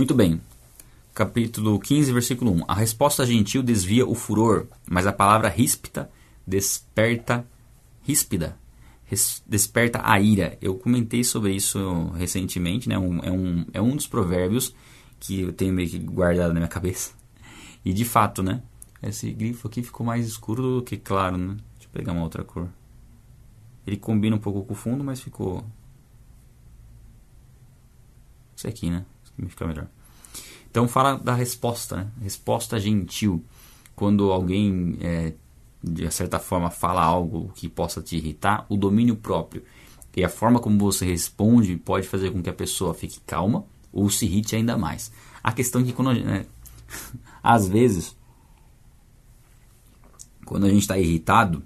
Muito bem. Capítulo 15, versículo 1. A resposta gentil desvia o furor, mas a palavra ríspida desperta ríspida desperta a ira. Eu comentei sobre isso recentemente, né? Um, é, um, é um dos provérbios que eu tenho meio que guardado na minha cabeça. E de fato, né? Esse grifo aqui ficou mais escuro do que claro, né? Deixa eu pegar uma outra cor. Ele combina um pouco com o fundo, mas ficou... Isso aqui, né? Fica melhor. Então fala da resposta, né? Resposta gentil. Quando alguém é, de certa forma fala algo que possa te irritar, o domínio próprio e a forma como você responde pode fazer com que a pessoa fique calma ou se irrite ainda mais. A questão é que quando né, às vezes quando a gente está irritado,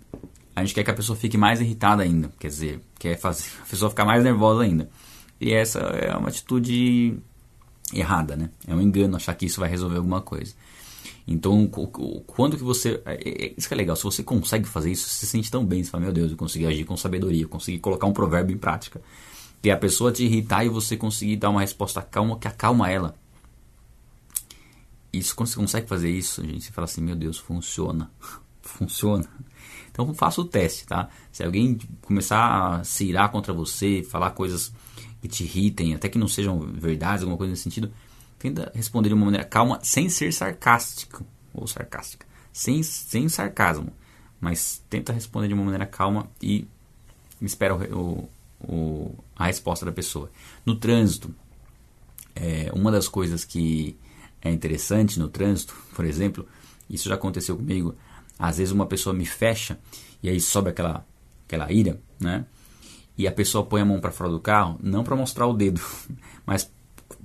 a gente quer que a pessoa fique mais irritada ainda, quer dizer, quer fazer a pessoa ficar mais nervosa ainda. E essa é uma atitude errada, né? É um engano achar que isso vai resolver alguma coisa. Então, quando que você. É, é, isso que é legal, se você consegue fazer isso, você se sente tão bem, você fala, meu Deus, eu consegui agir com sabedoria, eu consegui colocar um provérbio em prática. E a pessoa te irritar e você conseguir dar uma resposta calma que acalma ela. Isso, quando você consegue fazer isso, a gente fala assim, meu Deus, funciona. funciona. Então faça o teste, tá? Se alguém começar a se irar contra você, falar coisas que te irritem, até que não sejam verdades, alguma coisa nesse sentido, Tenta responder de uma maneira calma, sem ser sarcástico ou sarcástica, sem, sem sarcasmo, mas tenta responder de uma maneira calma e espera o, o, a resposta da pessoa. No trânsito, é, uma das coisas que é interessante no trânsito, por exemplo, isso já aconteceu comigo. Às vezes uma pessoa me fecha e aí sobe aquela, aquela ira, né? E a pessoa põe a mão para fora do carro, não para mostrar o dedo, mas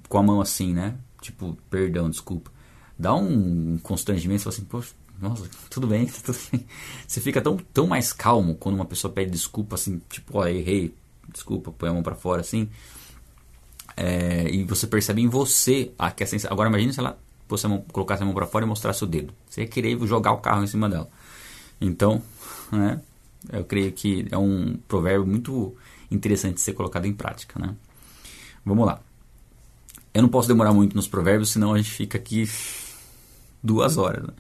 com a mão assim, né? tipo, perdão, desculpa. Dá um constrangimento, você fala assim, poxa, nossa, tudo bem, tudo bem. Você fica tão, tão mais calmo quando uma pessoa pede desculpa, assim, tipo, ó, errei, desculpa, põe a mão para fora, assim. É, e você percebe em você a sensação. Agora imagine se ela a mão, colocasse a mão para fora e mostrasse o dedo. Você ia querer jogar o carro em cima dela. Então, né, eu creio que é um provérbio muito interessante de ser colocado em prática, né? Vamos lá. Eu não posso demorar muito nos provérbios, senão a gente fica aqui duas horas. Né?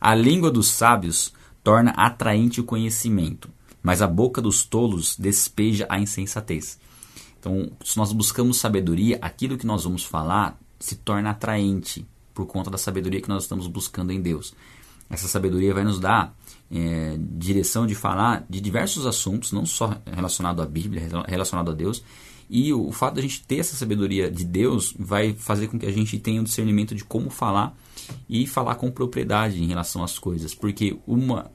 A língua dos sábios torna atraente o conhecimento, mas a boca dos tolos despeja a insensatez. Então, se nós buscamos sabedoria, aquilo que nós vamos falar se torna atraente por conta da sabedoria que nós estamos buscando em Deus. Essa sabedoria vai nos dar é, direção de falar de diversos assuntos, não só relacionado à Bíblia, relacionado a Deus, e o, fato de a gente ter essa sabedoria de Deus vai fazer com que a gente tenha um discernimento de como falar e falar com propriedade em relação às coisas. Porque uma,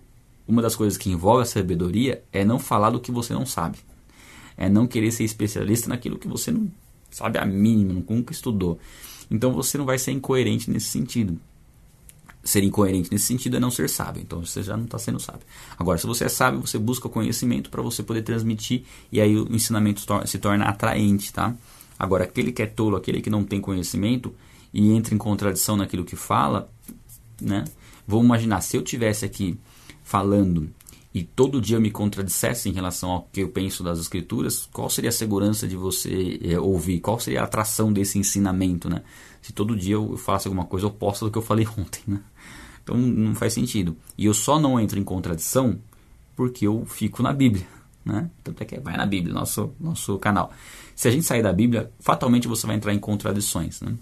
uma das coisas que envolve a sabedoria é não falar do que você não sabe. É não querer ser especialista naquilo que você não sabe a mínima, nunca estudou. Então você não vai ser incoerente nesse sentido ser incoerente nesse sentido é não ser sábio. Então você já não está sendo sábio. Agora, se você é sábio, você busca conhecimento para você poder transmitir e aí o ensinamento se torna atraente, tá? Agora, aquele que é tolo, aquele que não tem conhecimento e entra em contradição naquilo que fala, né? Vamos imaginar, se eu tivesse aqui falando e todo dia me contradissesse em relação ao que eu penso das escrituras, qual seria a segurança de você é, ouvir? Qual seria a atração desse ensinamento, né? Se todo dia eu falasse alguma coisa oposta do que eu falei ontem, né? Então não faz sentido. E eu só não entro em contradição porque eu fico na Bíblia. Né? Tanto é que vai na Bíblia, nosso, nosso canal. Se a gente sair da Bíblia, fatalmente você vai entrar em contradições. Né?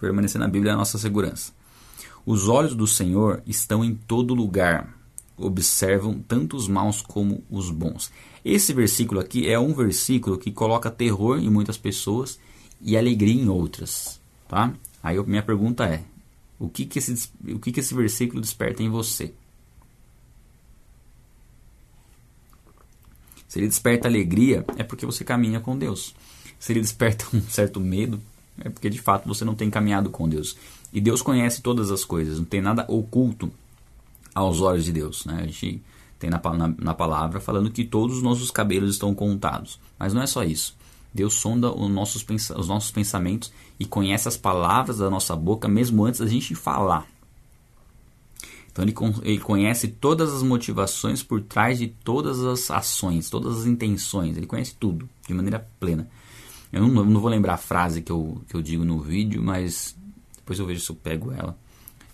Permanecer na Bíblia é a nossa segurança. Os olhos do Senhor estão em todo lugar, observam tanto os maus como os bons. Esse versículo aqui é um versículo que coloca terror em muitas pessoas e alegria em outras. Tá? Aí minha pergunta é: o que, que, esse, o que, que esse versículo desperta em você? Se ele desperta alegria, é porque você caminha com Deus. Se ele desperta um certo medo, é porque de fato você não tem caminhado com Deus. E Deus conhece todas as coisas, não tem nada oculto aos olhos de Deus. Né? A gente tem na, na, na palavra falando que todos os nossos cabelos estão contados. Mas não é só isso. Deus sonda os nossos, os nossos pensamentos e conhece as palavras da nossa boca mesmo antes da gente falar. Então ele, ele conhece todas as motivações por trás de todas as ações, todas as intenções. Ele conhece tudo de maneira plena. Eu não, não, vou lembrar a frase que eu, que eu digo no vídeo, mas depois eu vejo se eu pego ela.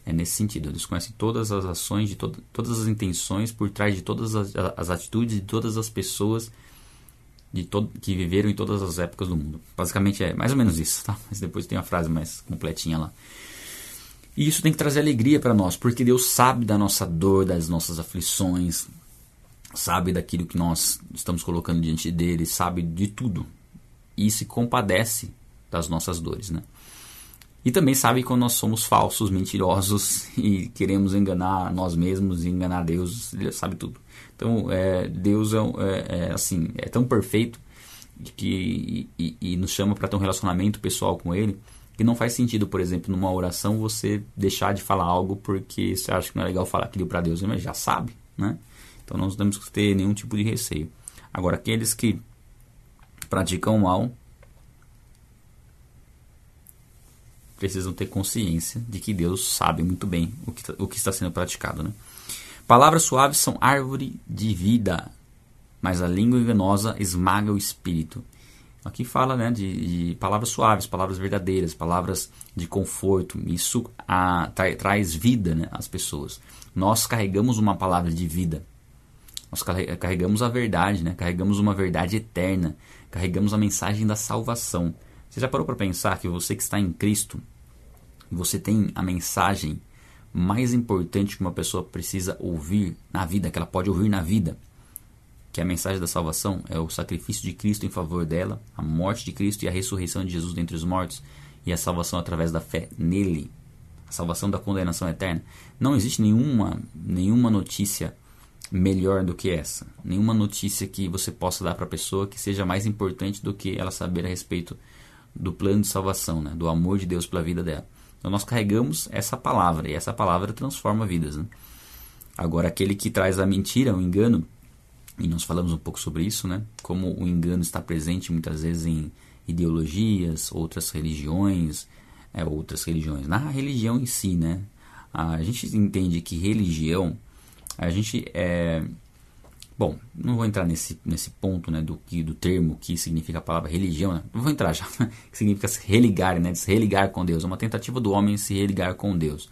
É nesse sentido. Eles conhecem todas as ações, de to todas as intenções por trás de todas as, as atitudes de todas as pessoas de que viveram em todas as épocas do mundo. Basicamente é mais ou menos isso, tá? Mas depois tem uma frase mais completinha lá. E isso tem que trazer alegria para nós, porque Deus sabe da nossa dor, das nossas aflições, sabe daquilo que nós estamos colocando diante dele, sabe de tudo. E se compadece das nossas dores, né? E também sabe quando nós somos falsos, mentirosos e queremos enganar nós mesmos e enganar Deus, ele sabe tudo. Então, é, Deus é, é, é, assim, é tão perfeito que, e, e nos chama para ter um relacionamento pessoal com Ele que não faz sentido, por exemplo, numa oração você deixar de falar algo porque você acha que não é legal falar aquilo para Deus, mas já sabe, né? Então, não temos que ter nenhum tipo de receio. Agora, aqueles que praticam mal precisam ter consciência de que Deus sabe muito bem o que, tá, o que está sendo praticado. Né? Palavras suaves são árvore de vida, mas a língua enganosa esmaga o espírito. Aqui fala né, de, de palavras suaves, palavras verdadeiras, palavras de conforto. Isso a, tra, traz vida né, às pessoas. Nós carregamos uma palavra de vida. Nós carregamos a verdade, né? carregamos uma verdade eterna, carregamos a mensagem da salvação. Você já parou para pensar que você que está em Cristo, você tem a mensagem mais importante que uma pessoa precisa ouvir na vida, que ela pode ouvir na vida, que é a mensagem da salvação, é o sacrifício de Cristo em favor dela, a morte de Cristo e a ressurreição de Jesus dentre os mortos e a salvação através da fé nele, a salvação da condenação eterna. Não existe nenhuma nenhuma notícia melhor do que essa, nenhuma notícia que você possa dar para a pessoa que seja mais importante do que ela saber a respeito do plano de salvação, né? do amor de Deus pela vida dela. Então nós carregamos essa palavra e essa palavra transforma vidas. Né? Agora, aquele que traz a mentira, o engano, e nós falamos um pouco sobre isso, né? como o engano está presente muitas vezes em ideologias, outras religiões, é, outras religiões. Na religião em si, né? a gente entende que religião, a gente é, Bom, não vou entrar nesse, nesse ponto né, do, do termo que significa a palavra religião. Né? Não vou entrar já. que significa se religar, né, se religar com Deus. É uma tentativa do homem se religar com Deus.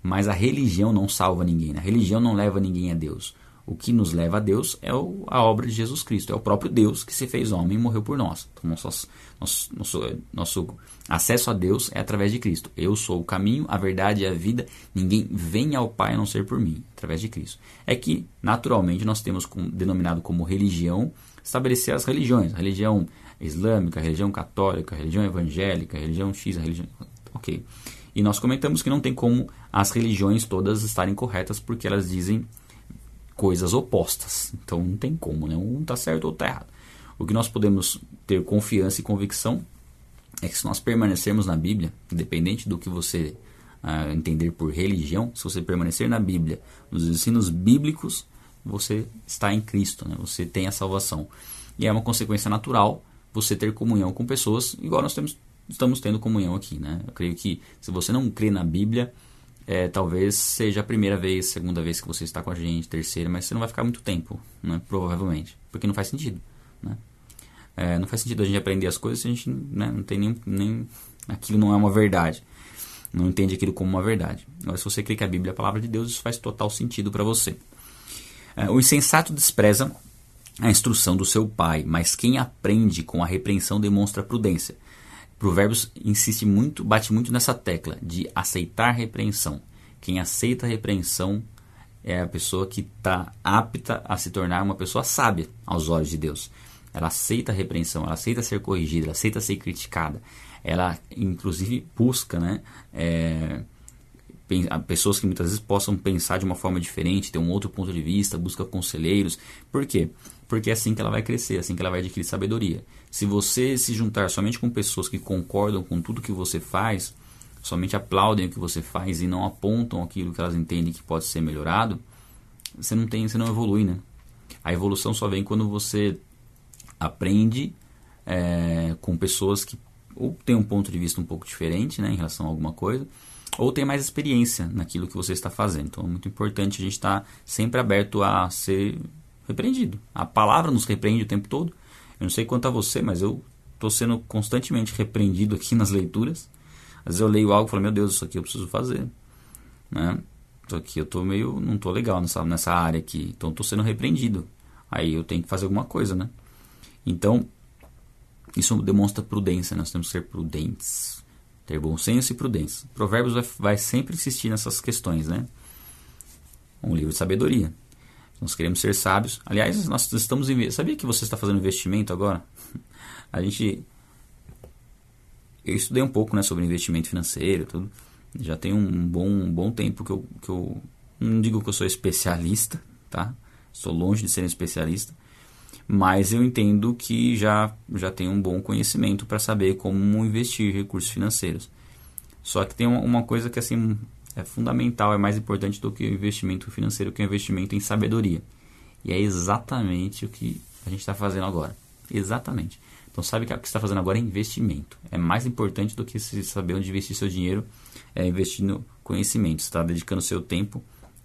Mas a religião não salva ninguém. Né? A religião não leva ninguém a Deus. O que nos leva a Deus é o, a obra de Jesus Cristo. É o próprio Deus que se fez homem e morreu por nós. Então, nosso, nosso, nosso, nosso acesso a Deus é através de Cristo. Eu sou o caminho, a verdade e a vida. Ninguém vem ao Pai a não ser por mim, através de Cristo. É que, naturalmente, nós temos com, denominado como religião estabelecer as religiões. A religião islâmica, religião católica, religião evangélica, religião X, religião... Ok. E nós comentamos que não tem como as religiões todas estarem corretas porque elas dizem coisas opostas. Então não tem como, né? Um está certo ou está errado. O que nós podemos ter confiança e convicção é que se nós permanecermos na Bíblia, independente do que você uh, entender por religião, se você permanecer na Bíblia, nos ensinos bíblicos, você está em Cristo, né? você tem a salvação. E é uma consequência natural você ter comunhão com pessoas, igual nós temos, estamos tendo comunhão aqui. Né? Eu creio que se você não crê na Bíblia, é, talvez seja a primeira vez, segunda vez que você está com a gente, terceira, mas você não vai ficar muito tempo, né? provavelmente, porque não faz sentido. Né? É, não faz sentido a gente aprender as coisas se a gente né, não tem nem, nem. Aquilo não é uma verdade. Não entende aquilo como uma verdade. Agora, se você crê que a Bíblia é a palavra de Deus, isso faz total sentido para você. É, o insensato despreza a instrução do seu pai, mas quem aprende com a repreensão demonstra prudência. Provérbios insiste muito, bate muito nessa tecla de aceitar repreensão. Quem aceita repreensão é a pessoa que está apta a se tornar uma pessoa sábia aos olhos de Deus. Ela aceita a repreensão, ela aceita ser corrigida, ela aceita ser criticada. Ela, inclusive, busca né, é, pessoas que muitas vezes possam pensar de uma forma diferente, ter um outro ponto de vista, busca conselheiros. Por quê? Porque é assim que ela vai crescer, é assim que ela vai adquirir sabedoria. Se você se juntar somente com pessoas que concordam com tudo que você faz, somente aplaudem o que você faz e não apontam aquilo que elas entendem que pode ser melhorado, você não tem, você não evolui, né? A evolução só vem quando você aprende é, com pessoas que ou têm um ponto de vista um pouco diferente, né, em relação a alguma coisa, ou tem mais experiência naquilo que você está fazendo. Então é muito importante a gente estar sempre aberto a ser repreendido. A palavra nos repreende o tempo todo. Eu não sei quanto a você, mas eu estou sendo constantemente repreendido aqui nas leituras. Às vezes eu leio algo e falo, meu Deus, isso aqui eu preciso fazer. Né? Isso aqui eu tô meio. não tô legal nessa, nessa área aqui. Então estou sendo repreendido. Aí eu tenho que fazer alguma coisa, né? Então, isso demonstra prudência, nós temos que ser prudentes. Ter bom senso e prudência. Provérbios vai, vai sempre insistir nessas questões, né? Um livro de sabedoria. Nós queremos ser sábios. Aliás, nós estamos. Sabia que você está fazendo investimento agora? A gente. Eu estudei um pouco né, sobre investimento financeiro tudo. Já tem um bom, um bom tempo que eu, que eu. Não digo que eu sou especialista, tá? Estou longe de ser um especialista. Mas eu entendo que já, já tenho um bom conhecimento para saber como investir recursos financeiros. Só que tem uma, uma coisa que assim é fundamental, é mais importante do que o investimento financeiro, que é o investimento em sabedoria. E é exatamente o que a gente está fazendo agora. Exatamente. Então sabe que o que você está fazendo agora é investimento. É mais importante do que saber onde investir seu dinheiro, é investir no conhecimento. Você está dedicando seu tempo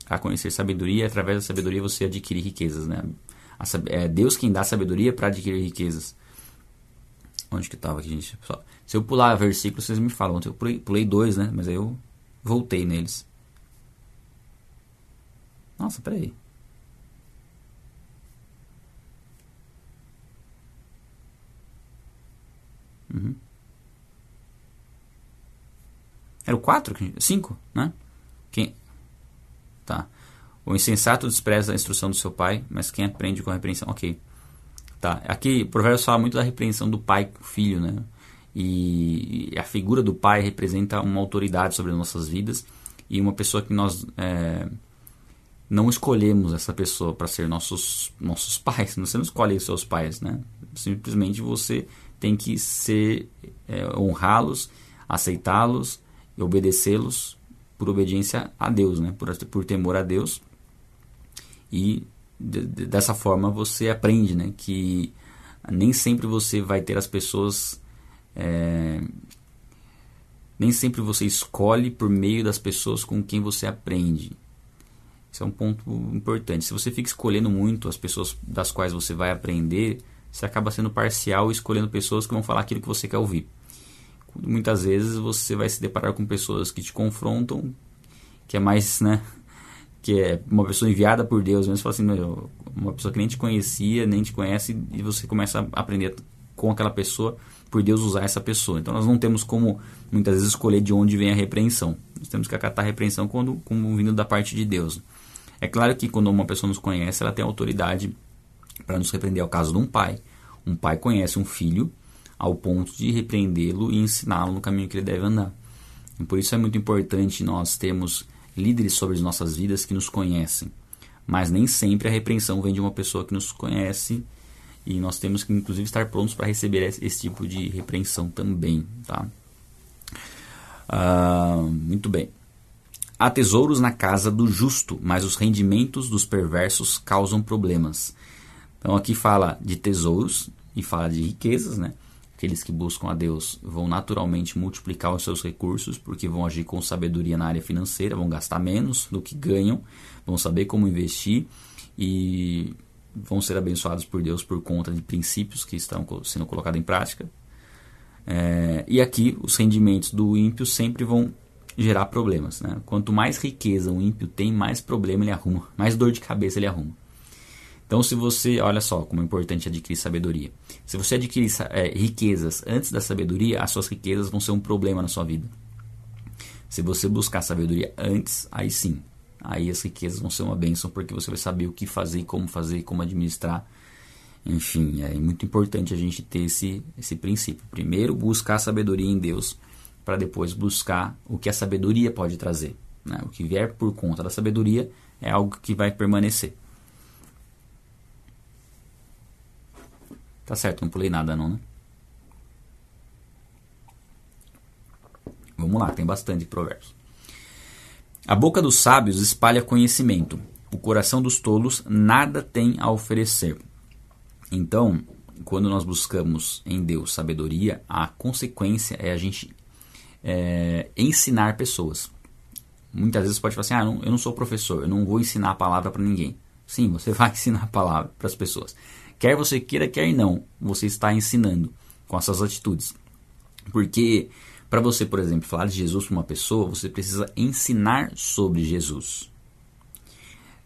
a conhecer sabedoria e através da sabedoria você adquire riquezas. Né? é Deus quem dá sabedoria para adquirir riquezas. Onde que estava aqui, gente? Se eu pular versículo, vocês me falam. Eu pulei, pulei dois, né? Mas aí eu voltei neles. Nossa, peraí. Uhum. Era o 4? 5, né? Quem? Tá. O insensato despreza a instrução do seu pai, mas quem aprende com a repreensão. Ok. Tá. Aqui, o Provérbios fala muito da repreensão do pai com o filho, né? E a figura do pai representa uma autoridade sobre as nossas vidas e uma pessoa que nós é, não escolhemos essa pessoa para ser nossos nossos pais. Você não escolhe os seus pais, né? Simplesmente você tem que ser é, honrá-los, aceitá-los e obedecê-los por obediência a Deus, né? Por, por temor a Deus. E de, de, dessa forma você aprende, né? Que nem sempre você vai ter as pessoas é, nem sempre você escolhe por meio das pessoas com quem você aprende. Isso é um ponto importante. Se você fica escolhendo muito as pessoas das quais você vai aprender, você acaba sendo parcial escolhendo pessoas que vão falar aquilo que você quer ouvir. Muitas vezes você vai se deparar com pessoas que te confrontam, que é mais, né, que é uma pessoa enviada por Deus, mesmo assim, uma pessoa que nem te conhecia, nem te conhece e você começa a aprender com aquela pessoa por Deus usar essa pessoa. Então nós não temos como muitas vezes escolher de onde vem a repreensão. Nós temos que acatar a repreensão quando como vindo da parte de Deus. É claro que quando uma pessoa nos conhece, ela tem autoridade para nos repreender. É o caso de um pai. Um pai conhece um filho ao ponto de repreendê-lo e ensiná-lo no caminho que ele deve andar. E por isso é muito importante nós termos líderes sobre as nossas vidas que nos conhecem. Mas nem sempre a repreensão vem de uma pessoa que nos conhece e nós temos que, inclusive, estar prontos para receber esse, tipo de repreensão também. Tá? Ah, muito bem. Há tesouros na casa do justo, mas os rendimentos dos perversos causam problemas. Então aqui fala de tesouros e fala de riquezas, né? Aqueles que buscam a Deus vão naturalmente multiplicar os seus recursos, porque vão agir com sabedoria na área financeira, vão gastar menos do que ganham, vão saber como investir e vão ser abençoados por Deus por conta de princípios que estão sendo colocados em prática. É, e aqui os rendimentos do ímpio sempre vão gerar problemas. Né? Quanto mais riqueza o ímpio tem, mais problema ele arruma, mais dor de cabeça ele arruma. Então, se você, olha só como é importante adquirir sabedoria. Se você adquirir é, riquezas antes da sabedoria, as suas riquezas vão ser um problema na sua vida. Se você buscar sabedoria antes, aí sim, aí as riquezas vão ser uma bênção porque você vai saber o que fazer, como fazer, como administrar. Enfim, é muito importante a gente ter esse, esse princípio. Primeiro, buscar a sabedoria em Deus, para depois buscar o que a sabedoria pode trazer. Né? O que vier por conta da sabedoria é algo que vai permanecer. Tá certo, não pulei nada não, né? Vamos lá, tem bastante provérbios. A boca dos sábios espalha conhecimento. O coração dos tolos nada tem a oferecer. Então, quando nós buscamos em Deus sabedoria, a consequência é a gente é, ensinar pessoas. Muitas vezes pode falar assim: ah, não, eu não sou professor, eu não vou ensinar a palavra para ninguém. Sim, você vai ensinar a palavra para as pessoas. Quer você queira, quer não, você está ensinando. com essas atitudes. Porque para você, por exemplo, falar de Jesus para uma pessoa, você precisa ensinar sobre Jesus.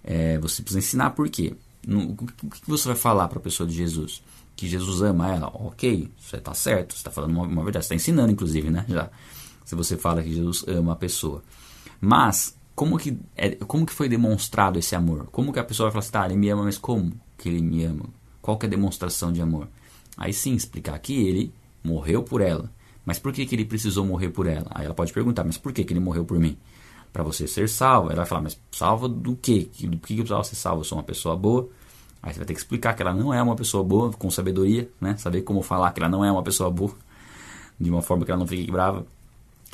É, você precisa ensinar por quê? No, o que você vai falar para a pessoa de Jesus? Que Jesus ama ela? Ok, você está certo, você está falando uma, uma verdade, você está ensinando, inclusive, né? Já. Se você fala que Jesus ama a pessoa. Mas, como que, é, como que foi demonstrado esse amor? Como que a pessoa vai falar assim, tá, ele me ama, mas como que ele me ama? Qual que é a demonstração de amor? Aí sim, explicar que ele morreu por ela. Mas por que, que ele precisou morrer por ela? Aí ela pode perguntar, mas por que, que ele morreu por mim? Para você ser salvo. Ela vai falar, mas salva do quê? Do que, eu precisava ser salvo? Eu sou uma pessoa boa. Aí você vai ter que explicar que ela não é uma pessoa boa, com sabedoria, né? Saber como falar que ela não é uma pessoa boa, de uma forma que ela não fique brava.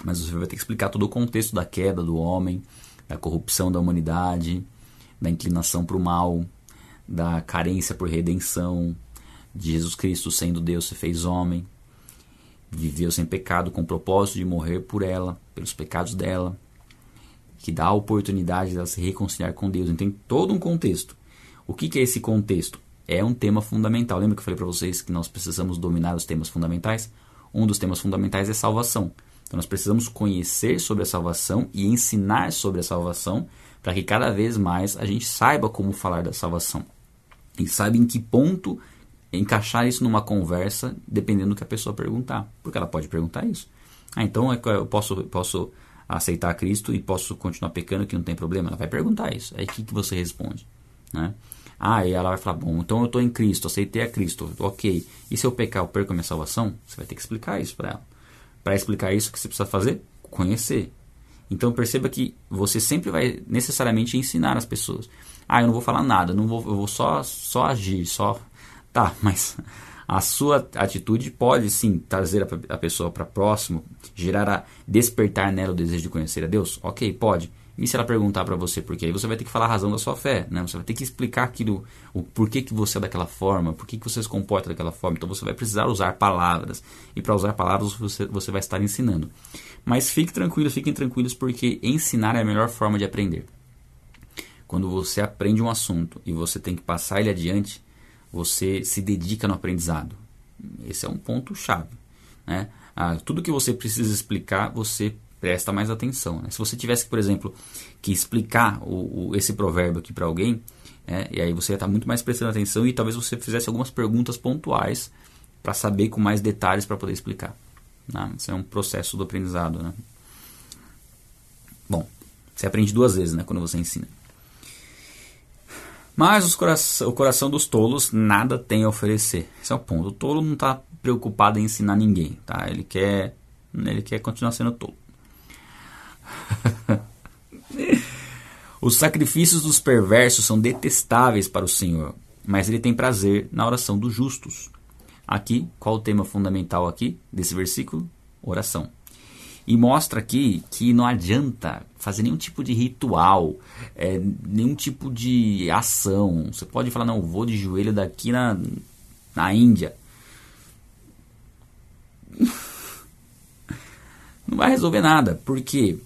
Mas você vai ter que explicar todo o contexto da queda do homem, da corrupção da humanidade, da inclinação para o mal, da carência por redenção, de Jesus Cristo sendo Deus se fez homem, viveu sem pecado com o propósito de morrer por ela, pelos pecados dela, que dá a oportunidade de ela se reconciliar com Deus. Então tem todo um contexto. O que, que é esse contexto? É um tema fundamental. Lembra que eu falei para vocês que nós precisamos dominar os temas fundamentais? Um dos temas fundamentais é salvação. Então nós precisamos conhecer sobre a salvação e ensinar sobre a salvação para que cada vez mais a gente saiba como falar da salvação e saiba em que ponto encaixar isso numa conversa, dependendo do que a pessoa perguntar. Porque ela pode perguntar isso. Ah, então é eu posso, posso aceitar Cristo e posso continuar pecando que não tem problema? Ela vai perguntar isso. Aí o que, que você responde? Né? Ah, e ela vai falar, bom, então eu estou em Cristo, aceitei a Cristo, ok. E se eu pecar, eu perco a minha salvação? Você vai ter que explicar isso para ela. Para explicar isso, o que você precisa fazer? Conhecer. Então perceba que você sempre vai necessariamente ensinar as pessoas. Ah, eu não vou falar nada, não vou, eu vou só, só agir, só Tá, mas a sua atitude pode sim trazer a, pessoa para próximo, gerar a despertar nela o desejo de conhecer a Deus? Ok, pode. E se ela perguntar para você por quê? Aí você vai ter que falar a razão da sua fé, né? Você vai ter que explicar aquilo, o porquê que você é daquela forma, por que você se comporta daquela forma. Então você vai precisar usar palavras. E para usar palavras você, você vai estar ensinando. Mas fique tranquilo, fiquem tranquilos, porque ensinar é a melhor forma de aprender. Quando você aprende um assunto e você tem que passar ele adiante, você se dedica no aprendizado. Esse é um ponto chave. Né? Ah, tudo que você precisa explicar, você presta mais atenção. Né? Se você tivesse, por exemplo, que explicar o, o esse provérbio aqui para alguém, é, e aí você ia estar muito mais prestando atenção e talvez você fizesse algumas perguntas pontuais para saber com mais detalhes para poder explicar. Né? Isso é um processo do aprendizado. Né? Bom, você aprende duas vezes né, quando você ensina. Mas o coração dos tolos nada tem a oferecer. Esse é o ponto. O tolo não está preocupado em ensinar ninguém, tá? Ele quer, ele quer continuar sendo tolo. Os sacrifícios dos perversos são detestáveis para o Senhor, mas ele tem prazer na oração dos justos. Aqui, qual o tema fundamental aqui desse versículo? Oração. E mostra aqui que não adianta fazer nenhum tipo de ritual, é, nenhum tipo de ação. Você pode falar, não, vou de joelho daqui na, na Índia. Não vai resolver nada, porque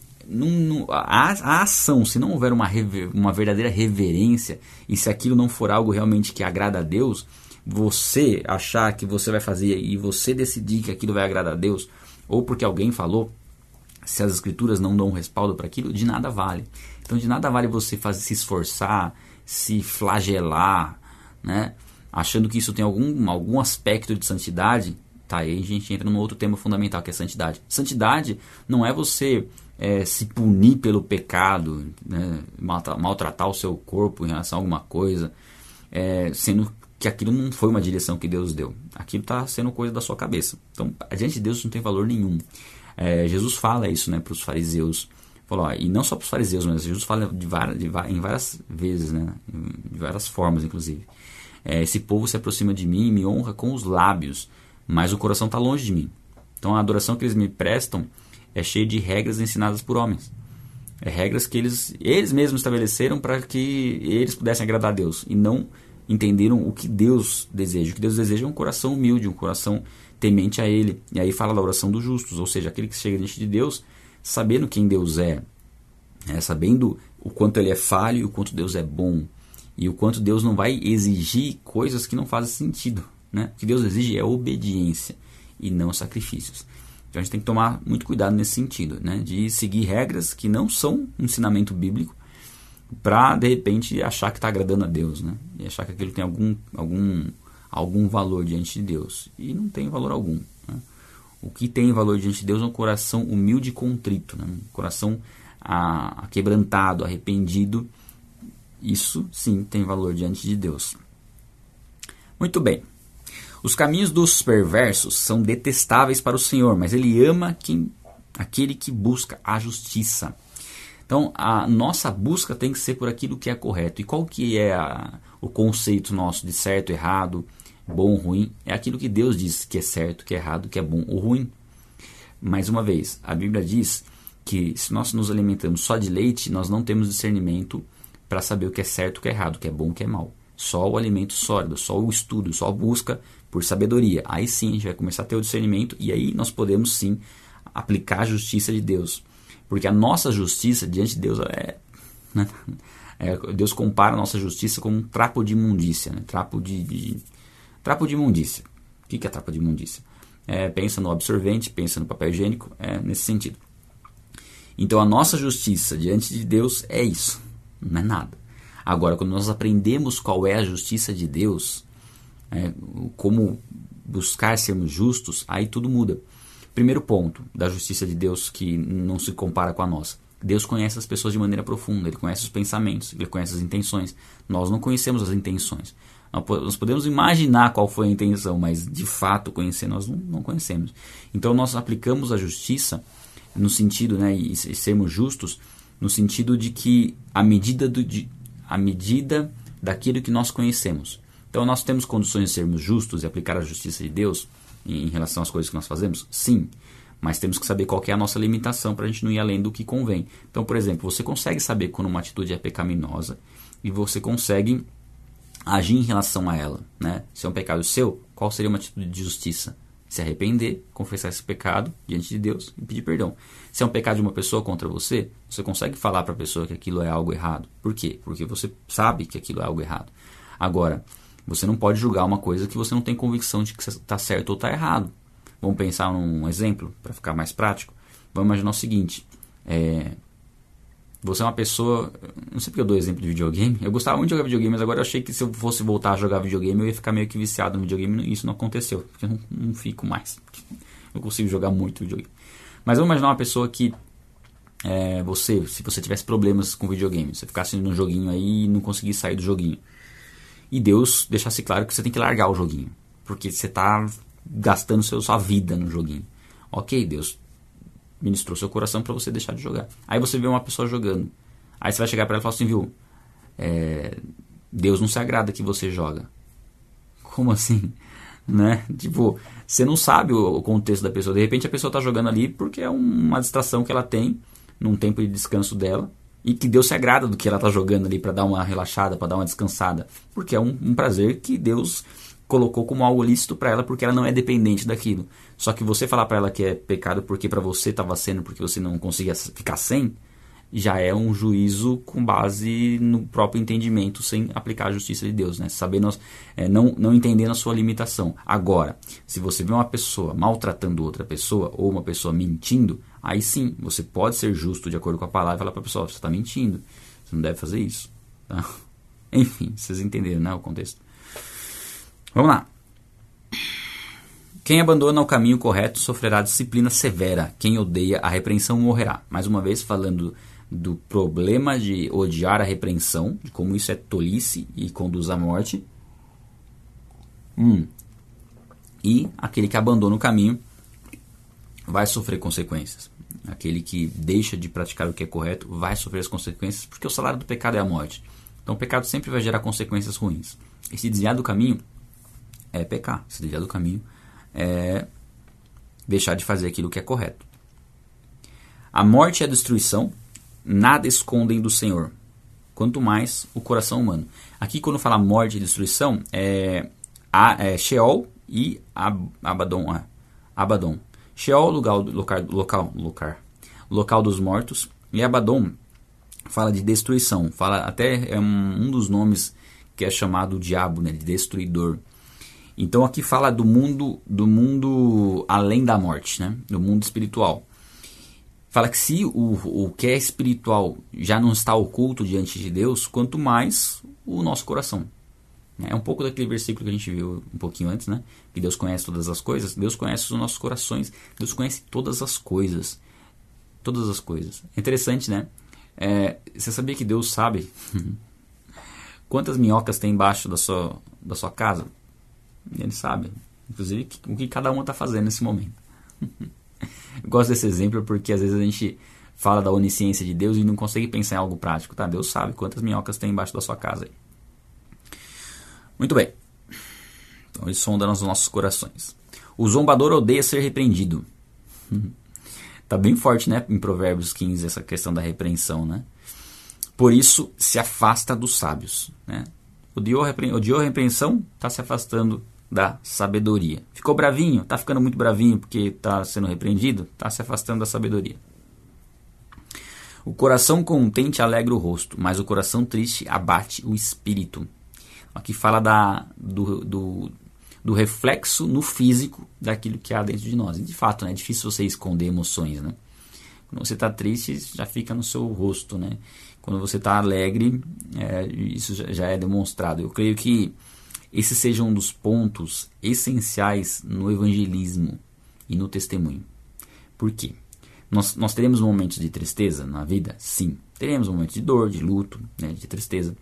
a, a, ação, se não houver uma, uma verdadeira reverência e se aquilo não for algo realmente que agrada a Deus, você achar que você vai fazer e você decidir que aquilo vai agradar a Deus, ou porque alguém falou, se as escrituras não dão um respaldo para aquilo, de nada vale. Então, de nada vale você fazer, se esforçar, se flagelar, né? achando que isso tem algum, algum aspecto de santidade. Tá, aí a gente entra num outro tema fundamental que é santidade. Santidade não é você é, se punir pelo pecado, né? maltratar o seu corpo em relação a alguma coisa, é, sendo que aquilo não foi uma direção que Deus deu. Aquilo está sendo coisa da sua cabeça. Então, diante de Deus não tem valor nenhum. É, Jesus fala isso né, para os fariseus. Falou, ó, e não só para os fariseus, mas Jesus fala de várias, de, em várias vezes, né, de várias formas, inclusive. É, esse povo se aproxima de mim e me honra com os lábios, mas o coração está longe de mim. Então a adoração que eles me prestam é cheia de regras ensinadas por homens. É regras que eles, eles mesmos estabeleceram para que eles pudessem agradar a Deus e não entenderam o que Deus deseja. O que Deus deseja é um coração humilde, um coração temente a Ele. E aí fala da oração dos justos, ou seja, aquele que chega diante de Deus sabendo quem Deus é, é sabendo o quanto Ele é falho e o quanto Deus é bom. E o quanto Deus não vai exigir coisas que não fazem sentido. Né? O que Deus exige é obediência. e não sacrifícios. Então a gente tem que tomar muito cuidado nesse sentido, né? de seguir regras que não são um ensinamento bíblico para de repente achar que está agradando a Deus, né? E achar que aquilo tem algum, algum, algum valor diante de Deus. E não tem valor algum. Né? O que tem valor diante de Deus é um coração humilde e contrito, né? um coração quebrantado, arrependido. Isso sim tem valor diante de Deus. Muito bem. Os caminhos dos perversos são detestáveis para o Senhor, mas Ele ama quem, aquele que busca a justiça. Então, a nossa busca tem que ser por aquilo que é correto. E qual que é a, o conceito nosso de certo, errado, bom, ruim? É aquilo que Deus diz que é certo, que é errado, que é bom ou ruim. Mais uma vez, a Bíblia diz que se nós nos alimentamos só de leite, nós não temos discernimento para saber o que é certo, o que é errado, o que é bom, o que é mal. Só o alimento sólido, só o estudo, só a busca por sabedoria. Aí sim a gente vai começar a ter o discernimento e aí nós podemos sim aplicar a justiça de Deus. Porque a nossa justiça diante de Deus é, é Deus compara a nossa justiça com um trapo de imundícia, né? trapo de, de, trapo de imundícia. O que é trapo de imundícia? É, pensa no absorvente, pensa no papel higiênico, é nesse sentido. Então a nossa justiça diante de Deus é isso, não é nada. Agora, quando nós aprendemos qual é a justiça de Deus, é, como buscar sermos justos, aí tudo muda. Primeiro ponto da justiça de Deus que não se compara com a nossa. Deus conhece as pessoas de maneira profunda, ele conhece os pensamentos, ele conhece as intenções. Nós não conhecemos as intenções. Nós podemos imaginar qual foi a intenção, mas de fato conhecer nós não, conhecemos. Então nós aplicamos a justiça no sentido, né, e, sermos justos, no sentido de que a medida, do, de, a medida daquilo que nós conhecemos. Então nós temos condições de sermos justos e aplicar a justiça de Deus em relação às coisas que nós fazemos? Sim. Mas temos que saber qual é a nossa limitação para a gente não ir além do que convém. Então, por exemplo, você consegue saber quando uma atitude é pecaminosa e você consegue agir em relação a ela. Né? Se é um pecado seu, qual seria uma atitude de justiça? Se arrepender, confessar esse pecado diante de Deus e pedir perdão. Se é um pecado de uma pessoa contra você, você consegue falar para a pessoa que aquilo é algo errado. Por quê? Porque você sabe que aquilo é algo errado. Agora, você não pode julgar uma coisa que você não tem convicção de que está certo ou está errado. Vamos pensar num exemplo para ficar mais prático. Vamos imaginar o seguinte: é, você é uma pessoa. Não sei porque eu dou exemplo de videogame. Eu gostava muito de jogar videogame, mas agora eu achei que se eu fosse voltar a jogar videogame eu ia ficar meio que viciado no videogame. E isso não aconteceu, porque eu não, não fico mais. Eu consigo jogar muito videogame. Mas vamos imaginar uma pessoa que é, você, se você tivesse problemas com videogame, você ficasse num joguinho aí e não conseguisse sair do joguinho e Deus deixasse claro que você tem que largar o joguinho, porque você está gastando seu, sua vida no joguinho. Ok, Deus ministrou seu coração para você deixar de jogar. Aí você vê uma pessoa jogando. Aí você vai chegar para ela e falar assim, viu? É, Deus não se agrada que você joga. Como assim? Né? Tipo, você não sabe o, contexto da pessoa. De repente a pessoa está jogando ali porque é uma distração que ela tem num tempo de descanso dela e que Deus se agrada do que ela está jogando ali para dar uma relaxada, para dar uma descansada, porque é um, um prazer que Deus colocou como algo lícito para ela porque ela não é dependente daquilo. Só que você falar para ela que é pecado porque para você estava sendo porque você não conseguia ficar sem, já é um juízo com base no próprio entendimento, sem aplicar a justiça de Deus, né? Saber nós, é, não, não entendendo a sua limitação. Agora, se você vê uma pessoa maltratando outra pessoa ou uma pessoa mentindo, aí sim você pode ser justo de acordo com a palavra e falar para a pessoa: você está mentindo, você não deve fazer isso. Tá? Enfim, vocês entenderam né, o contexto. Vamos lá. Quem abandona o caminho correto sofrerá disciplina severa. Quem odeia a repreensão morrerá. Mais uma vez, falando do problema de odiar a repreensão, de como isso é tolice e conduz à morte. Hum. E aquele que abandona o caminho vai sofrer consequências. Aquele que deixa de praticar o que é correto vai sofrer as consequências, porque o salário do pecado é a morte. Então o pecado sempre vai gerar consequências ruins. E se desviar do caminho é pecar. Se desviar do caminho é deixar de fazer aquilo que é correto. A morte e a destruição nada escondem do Senhor, quanto mais o coração humano. Aqui, quando fala morte e destruição, é, a, é Sheol e Ab, Abaddon. É, Abaddon. Sheol, lugar, local, local, local, local dos mortos, e Abaddon fala de destruição. Fala até é um, um dos nomes que é chamado diabo, né, de destruidor. Então aqui fala do mundo, do mundo além da morte, né? Do mundo espiritual. Fala que se o, o que é espiritual já não está oculto diante de Deus, quanto mais o nosso coração. É um pouco daquele versículo que a gente viu um pouquinho antes, né? Que Deus conhece todas as coisas. Deus conhece os nossos corações. Deus conhece todas as coisas. Todas as coisas. É interessante, né? É, você sabia que Deus sabe quantas minhocas tem embaixo da sua, da sua casa? Ele sabe. Inclusive o que cada uma está fazendo nesse momento. Eu gosto desse exemplo porque às vezes a gente fala da onisciência de Deus e não consegue pensar em algo prático. Tá? Deus sabe quantas minhocas tem embaixo da sua casa. Aí. Muito bem. Então ele sonda nos nossos corações. O zombador odeia ser repreendido. tá bem forte, né, em Provérbios 15 essa questão da repreensão, né? Por isso se afasta dos sábios, né? Odiou a repreensão, está se afastando da sabedoria. Ficou bravinho, está ficando muito bravinho porque está sendo repreendido, está se afastando da sabedoria. O coração contente alegra o rosto, mas o coração triste abate o espírito. Aqui fala da, do, do, do, reflexo no físico daquilo que há dentro de nós. E de fato, né, é difícil você esconder emoções. Né? Quando você está triste, já fica no seu rosto. Né? Quando você está alegre, é, isso já, já é demonstrado. Eu creio que esse seja um dos pontos essenciais no evangelismo e no testemunho. Por quê? Nós, nós teremos momentos de tristeza na vida? Sim. Teremos momentos de dor, de luto, né, de tristeza.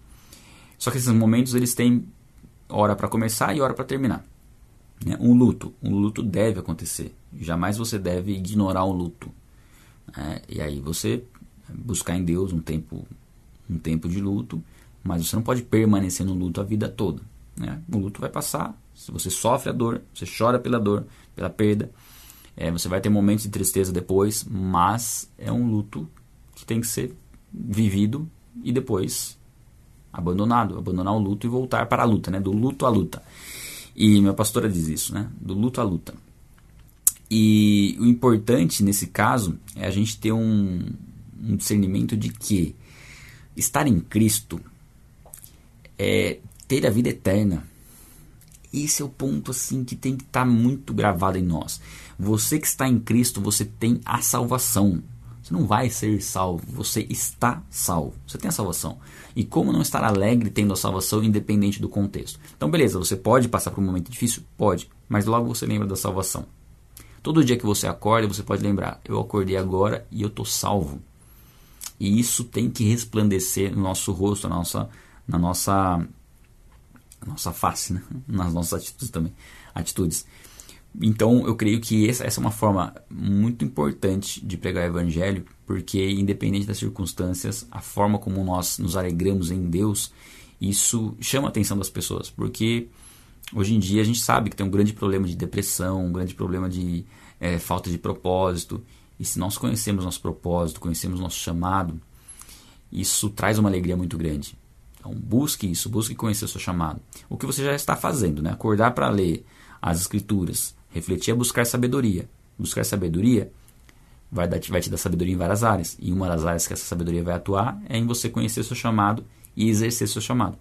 Só que esses momentos eles têm hora para começar e hora para terminar. Né? Um luto, um luto deve acontecer. Jamais você deve ignorar o luto. Né? E aí você buscar em Deus um tempo, um tempo de luto, mas você não pode permanecer no luto a vida toda. Né? O luto vai passar. Se você sofre a dor, você chora pela dor, pela perda, é, você vai ter momentos de tristeza depois, mas é um luto que tem que ser vivido e depois abandonado, abandonar o luto e voltar para a luta, né? Do luto à luta. E minha pastora diz isso, né? Do luto à luta. E o importante nesse caso é a gente ter um, um discernimento de que estar em Cristo é ter a vida eterna. Esse é o ponto assim que tem que estar tá muito gravado em nós. Você que está em Cristo, você tem a salvação. Você não vai ser salvo, você está salvo. Você tem a salvação. E como não estar alegre tendo a salvação independente do contexto? Então, beleza, você pode passar por um momento difícil? Pode, mas logo você lembra da salvação. Todo dia que você acorda, você pode lembrar: eu acordei agora e eu estou salvo. E isso tem que resplandecer no nosso rosto, na nossa, na nossa, nossa face, né? nas nossas atitudes também. Atitudes. Então, eu creio que essa, essa é uma forma muito importante de pregar o evangelho, porque independente das circunstâncias, a forma como nós nos alegramos em Deus, isso chama a atenção das pessoas, porque hoje em dia a gente sabe que tem um grande problema de depressão, um grande problema de é, falta de propósito, e se nós conhecemos nosso propósito, conhecemos nosso chamado, isso traz uma alegria muito grande. Então, busque isso, busque conhecer o seu chamado. O que você já está fazendo, né? Acordar para ler as escrituras, Refletir é buscar sabedoria. Buscar sabedoria vai, dar, vai te dar sabedoria em várias áreas. E uma das áreas que essa sabedoria vai atuar é em você conhecer seu chamado e exercer seu chamado.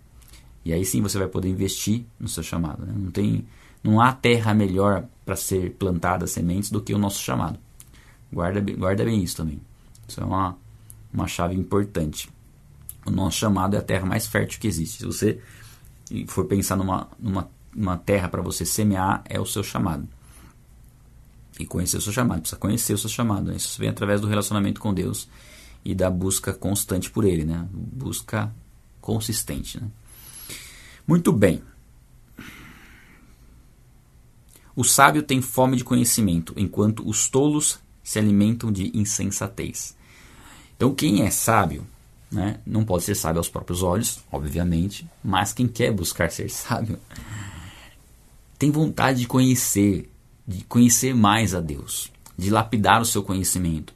E aí sim você vai poder investir no seu chamado. Né? Não, tem, não há terra melhor para ser plantada sementes do que o nosso chamado. Guarda, guarda bem isso também. Isso é uma, uma chave importante. O nosso chamado é a terra mais fértil que existe. Se você for pensar numa, numa uma terra para você semear, é o seu chamado e conhecer o seu chamado. Precisa conhecer o seu chamado. Né? Isso vem através do relacionamento com Deus e da busca constante por Ele, né? Busca consistente. Né? Muito bem. O sábio tem fome de conhecimento, enquanto os tolos se alimentam de insensatez. Então, quem é sábio, né, não pode ser sábio aos próprios olhos, obviamente, mas quem quer buscar ser sábio tem vontade de conhecer, de conhecer mais a Deus, de lapidar o seu conhecimento,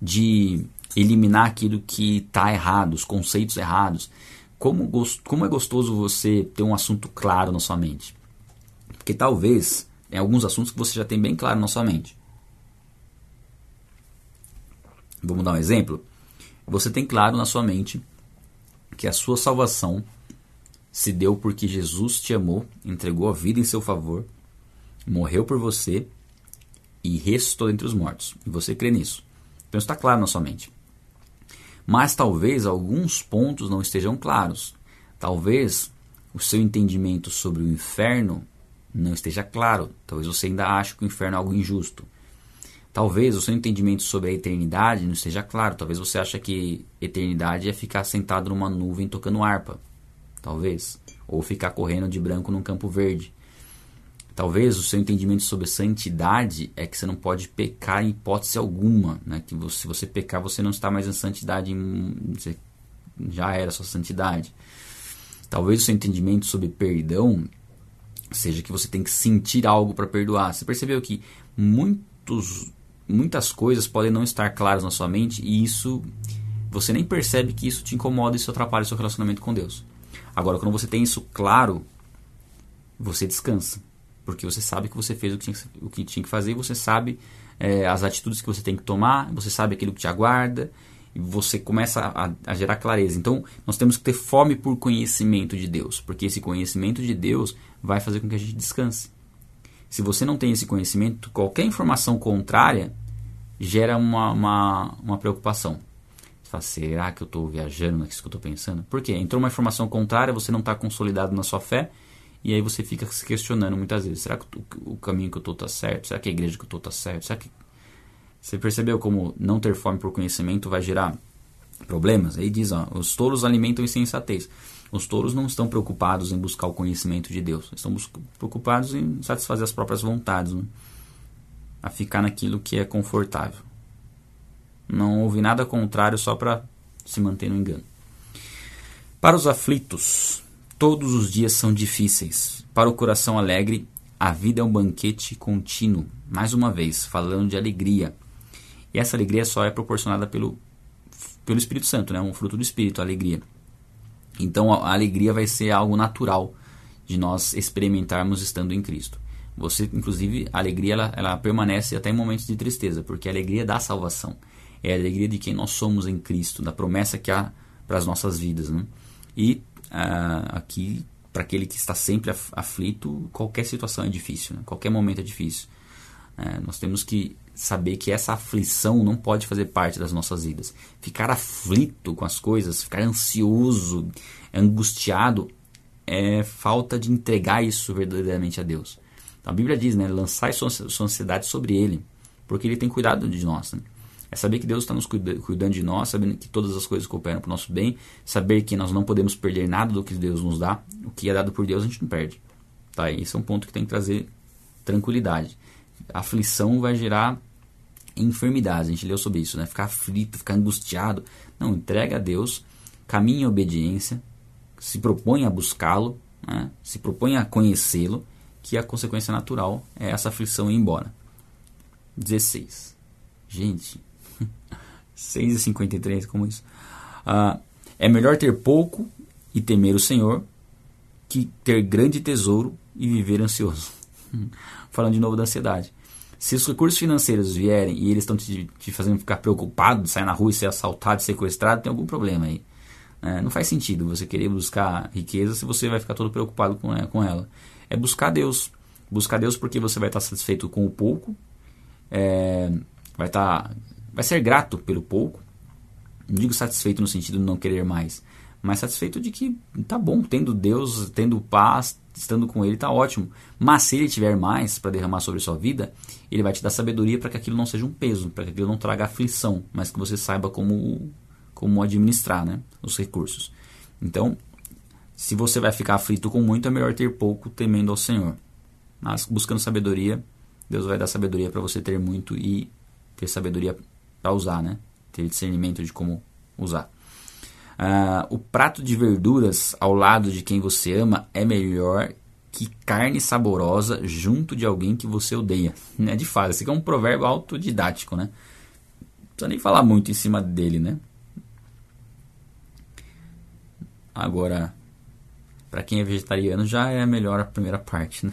de eliminar aquilo que está errado, os conceitos errados. Como, como é gostoso você ter um assunto claro na sua mente. Porque talvez tem alguns assuntos que você já tem bem claro na sua mente. Vamos dar um exemplo? Você tem claro na sua mente que a sua salvação se deu porque Jesus te amou, entregou a vida em seu favor, morreu por você e ressuscitou entre os mortos. E você crê nisso. Então está claro na sua mente. Mas talvez alguns pontos não estejam claros. Talvez o seu entendimento sobre o inferno não esteja claro. Talvez você ainda ache que o inferno é algo injusto. Talvez o seu entendimento sobre a eternidade não esteja claro. Talvez você ache que eternidade é ficar sentado numa nuvem tocando harpa. Talvez. Ou ficar correndo de branco num campo verde. Talvez o seu entendimento sobre santidade é que você não pode pecar em hipótese alguma. Né? Que se você pecar, você não está mais em santidade. Você já era sua santidade. Talvez o seu entendimento sobre perdão seja que você tem que sentir algo para perdoar. Você percebeu que muitos, muitas coisas podem não estar claras na sua mente e isso você nem percebe que isso te incomoda e isso atrapalha o seu relacionamento com Deus. Agora, quando você tem isso claro, você descansa, porque você sabe que você fez o que tinha, o que, tinha que fazer, você sabe é, as atitudes que você tem que tomar, você sabe aquilo que te aguarda, e você começa a, a, gerar clareza. Então, nós temos que ter fome por conhecimento de Deus, porque esse conhecimento de Deus vai fazer com que a gente descanse. Se você não tem esse conhecimento, qualquer informação contrária gera uma, uma, uma preocupação. Você fala, será que eu estou viajando naquilo que eu estou pensando? Por quê? Entrou uma informação contrária, você não está consolidado na sua fé, e aí você fica se questionando muitas vezes. Será que o, o caminho que eu estou está certo? Será que a igreja que eu estou está certo? Será que... Você percebeu como não ter fome por conhecimento vai gerar problemas? Aí diz, ó, os tolos alimentam insensatez. Os touros não estão preocupados em buscar o conhecimento de Deus, estão preocupados em satisfazer as próprias vontades, né? a ficar naquilo que é confortável. Não houve nada contrário só para se manter no engano. Para os aflitos, todos os dias são difíceis. Para o coração alegre, a vida é um banquete contínuo. Mais uma vez, falando de alegria. E essa alegria só é proporcionada pelo, pelo Espírito Santo, né? um fruto do Espírito, a alegria. Então a alegria vai ser algo natural de nós experimentarmos estando em Cristo. Você, inclusive, a alegria ela, ela permanece até em momentos de tristeza, porque a alegria dá salvação. É a alegria de quem nós somos em Cristo, da promessa que há para as nossas vidas. Né? E ah, aqui, para aquele que está sempre aflito, qualquer situação é difícil, né? qualquer momento é difícil. É, nós temos que saber que essa aflição não pode fazer parte das nossas vidas. Ficar aflito com as coisas, ficar ansioso, angustiado, é falta de entregar isso verdadeiramente a Deus. Então, a Bíblia diz, né, lançai sua, sua ansiedade sobre Ele, porque Ele tem cuidado de nós. Né? É saber que Deus está nos cuidando de nós, sabendo que todas as coisas cooperam para o nosso bem, saber que nós não podemos perder nada do que Deus nos dá, o que é dado por Deus a gente não perde. Tá? Esse é um ponto que tem que trazer tranquilidade. A aflição vai gerar enfermidades. A gente leu sobre isso, né? Ficar aflito, ficar angustiado. Não, entrega a Deus, caminhe em obediência, se propõe a buscá-lo, né? se propõe a conhecê-lo, que a consequência natural é essa aflição ir embora. 16. Gente, 6,53, como isso? Ah, é melhor ter pouco e temer o Senhor que ter grande tesouro e viver ansioso. Falando de novo da ansiedade. Se os recursos financeiros vierem e eles estão te, te, fazendo ficar preocupado, sair na rua e ser assaltado, sequestrado, tem algum problema aí. É, não faz sentido você querer buscar riqueza se você vai ficar todo preocupado com, é, com ela. É buscar Deus. Buscar Deus porque você vai estar satisfeito com o pouco, é, vai, estar, vai ser grato pelo pouco. Não digo satisfeito no sentido de não querer mais, mas satisfeito de que tá bom, tendo Deus, tendo paz, estando com Ele, tá ótimo. Mas se Ele tiver mais para derramar sobre a sua vida, Ele vai te dar sabedoria para que aquilo não seja um peso, para que aquilo não traga aflição, mas que você saiba como, como administrar né, os recursos. Então, se você vai ficar aflito com muito, é melhor ter pouco temendo ao Senhor. Mas buscando sabedoria, Deus vai dar sabedoria para você ter muito e ter sabedoria para usar, né? Ter discernimento de como usar. Uh, o prato de verduras ao lado de quem você ama é melhor que carne saborosa junto de alguém que você odeia. É de fato, esse aqui é um provérbio autodidático, né? Não precisa nem falar muito em cima dele, né? Agora, para quem é vegetariano já é melhor a primeira parte, né?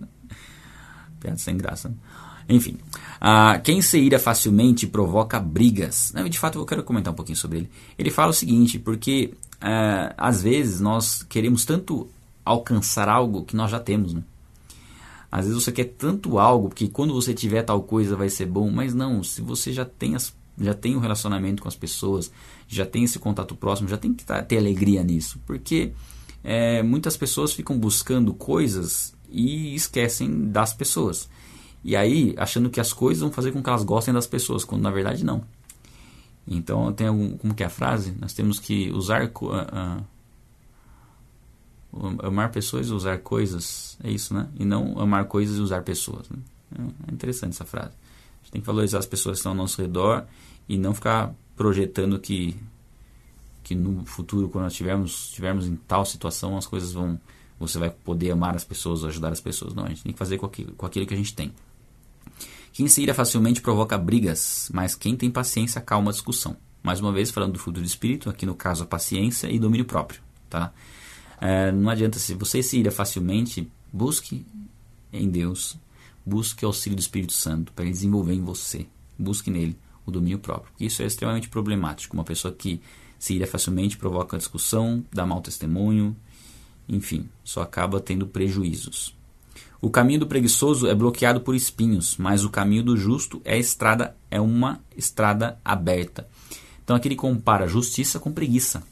Piada sem graça. Enfim, quem se ira facilmente provoca brigas. Não, de fato, eu quero comentar um pouquinho sobre ele. Ele fala o seguinte, porque ah, às vezes nós queremos tanto alcançar algo que nós já temos, né? Às vezes você quer tanto algo que quando você tiver tal coisa vai ser bom, mas não, se você já tem, as, já tem um relacionamento com as pessoas, já tem esse contato próximo, já tem que ter alegria nisso, porque é, muitas pessoas ficam buscando coisas e esquecem das pessoas. E aí, achando que as coisas vão fazer com que elas gostem das pessoas, quando na verdade não. Então, tem algum, como que é a frase? Nós temos que usar uh, uh, amar pessoas e usar coisas, é isso, né? E não amar coisas e usar pessoas. Né? É interessante essa frase. A gente tem que valorizar as pessoas que estão ao nosso redor e não ficar projetando que que no futuro, quando nós tivermos, tivermos em tal situação, as coisas vão. Você vai poder amar as pessoas, ajudar as pessoas. Não, a gente tem que fazer com aquilo, com aquilo que a gente tem. Quem se ira facilmente provoca brigas, mas quem tem paciência calma a discussão. Mais uma vez, falando do fruto do espírito, aqui no caso a paciência e domínio próprio. Tá? É, não adianta, se você se ira facilmente, busque em Deus, busque o auxílio do Espírito Santo para ele desenvolver em você. Busque nele o domínio próprio. Isso é extremamente problemático. Uma pessoa que se ira facilmente provoca discussão, dá mau testemunho, enfim, só acaba tendo prejuízos. O caminho do preguiçoso é bloqueado por espinhos, mas o caminho do justo é estrada é uma estrada aberta. Então aqui ele compara justiça com preguiça.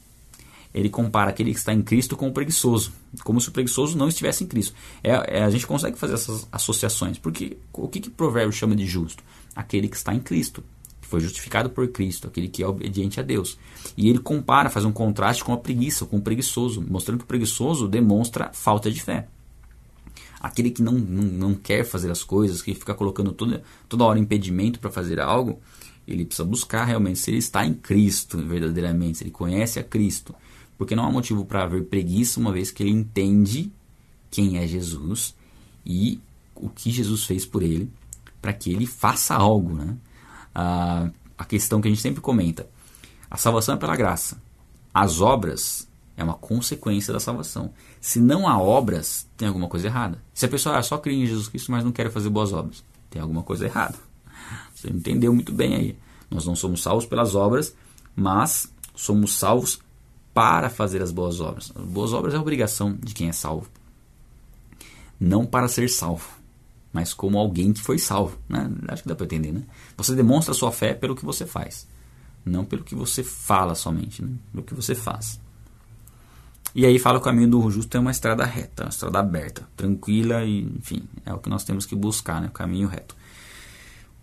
Ele compara aquele que está em Cristo com o preguiçoso, como se o preguiçoso não estivesse em Cristo. É, é a gente consegue fazer essas associações, porque o que, que o provérbio chama de justo? Aquele que está em Cristo que foi justificado por Cristo, aquele que é obediente a Deus. E ele compara, faz um contraste com a preguiça, com o preguiçoso, mostrando que o preguiçoso demonstra falta de fé. Aquele que não, não, não quer fazer as coisas, que fica colocando toda, toda hora impedimento para fazer algo, ele precisa buscar realmente se ele está em Cristo verdadeiramente, se ele conhece a Cristo. Porque não há motivo para haver preguiça, uma vez que ele entende quem é Jesus e o que Jesus fez por ele, para que ele faça algo. Né? a, a questão que a gente sempre comenta. A salvação é pela graça. As obras é uma consequência da salvação. Se não há obras, tem alguma coisa errada. Se a pessoa ah, só crê em Jesus Cristo, mas não quer fazer boas obras, tem alguma coisa errada. Você entendeu muito bem aí. Nós não somos salvos pelas obras, mas somos salvos para fazer as boas obras. As boas obras é a obrigação de quem é salvo, não para ser salvo mas como alguém que foi salvo. Né? Acho que dá para entender. Né? Você demonstra sua fé pelo que você faz, não pelo que você fala somente, né? pelo que você faz. E aí fala que o caminho do justo é uma estrada reta, uma estrada aberta, tranquila e, enfim, é o que nós temos que buscar, né? o caminho reto.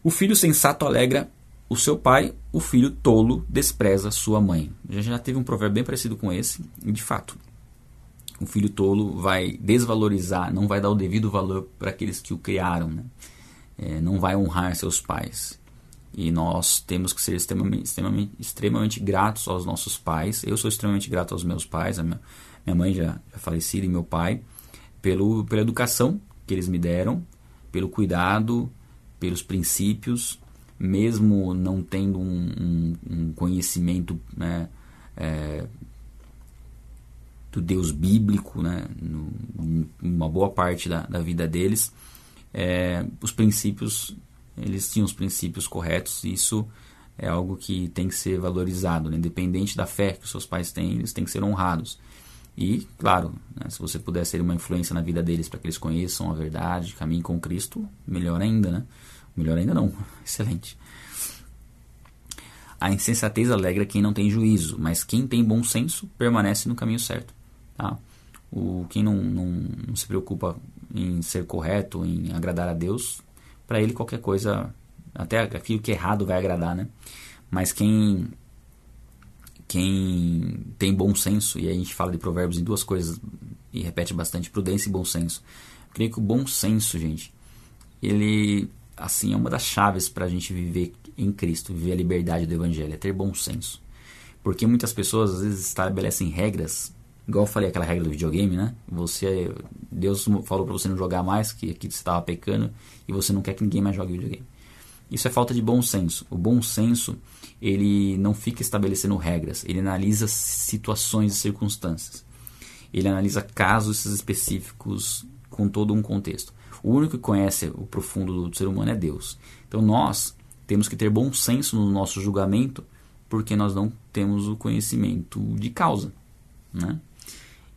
O filho sensato alegra o seu pai, o filho tolo despreza sua mãe. A gente já teve um provérbio bem parecido com esse, e de fato, o filho tolo vai desvalorizar, não vai dar o devido valor para aqueles que o criaram, né? é, não vai honrar seus pais. E nós temos que ser extremamente, extremamente, extremamente gratos aos nossos pais. Eu sou extremamente grato aos meus pais, a minha, minha mãe já, já falecida e meu pai, pelo, pela educação que eles me deram, pelo cuidado, pelos princípios, mesmo não tendo um, um, um conhecimento né, é, do Deus bíblico, né, no, uma boa parte da, da vida deles, é, os princípios, eles tinham os princípios corretos, e isso é algo que tem que ser valorizado, né? independente da fé que os seus pais têm, eles têm que ser honrados. E, claro, né, se você puder ser uma influência na vida deles para que eles conheçam a verdade, caminhem com Cristo, melhor ainda, né? Melhor ainda não, excelente. A insensatez alegra quem não tem juízo, mas quem tem bom senso permanece no caminho certo. Tá? O, quem não, não, não se preocupa em ser correto, em agradar a Deus, para ele qualquer coisa, até aquilo que é errado vai agradar, né? Mas quem quem tem bom senso, e a gente fala de provérbios em duas coisas e repete bastante, prudência e bom senso. Eu creio que o bom senso, gente, ele assim é uma das chaves para a gente viver em Cristo, viver a liberdade do Evangelho, é ter bom senso. Porque muitas pessoas às vezes estabelecem regras igual eu falei aquela regra do videogame, né? Você Deus falou para você não jogar mais, que aqui você estava pecando e você não quer que ninguém mais jogue videogame. Isso é falta de bom senso. O bom senso, ele não fica estabelecendo regras, ele analisa situações e circunstâncias. Ele analisa casos específicos com todo um contexto. O único que conhece o profundo do ser humano é Deus. Então nós temos que ter bom senso no nosso julgamento, porque nós não temos o conhecimento de causa, né?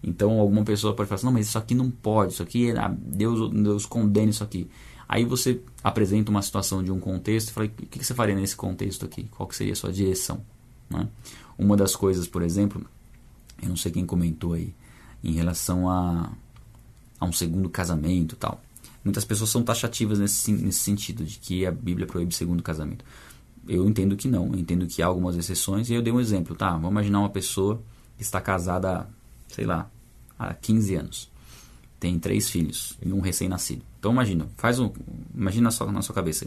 Então alguma pessoa pode falar assim, não, mas isso aqui não pode, isso aqui, é, Deus, Deus condena isso aqui. Aí você apresenta uma situação de um contexto e fala, o que você faria nesse contexto aqui? Qual que seria a sua direção? Né? Uma das coisas, por exemplo, eu não sei quem comentou aí, em relação a, a um segundo casamento tal. Muitas pessoas são taxativas nesse, nesse sentido, de que a Bíblia proíbe segundo casamento. Eu entendo que não, eu entendo que há algumas exceções, e eu dei um exemplo, tá? Vamos imaginar uma pessoa que está casada, sei lá, há 15 anos. Tem três filhos e um recém-nascido. Então imagina, faz um, imagina só na sua cabeça.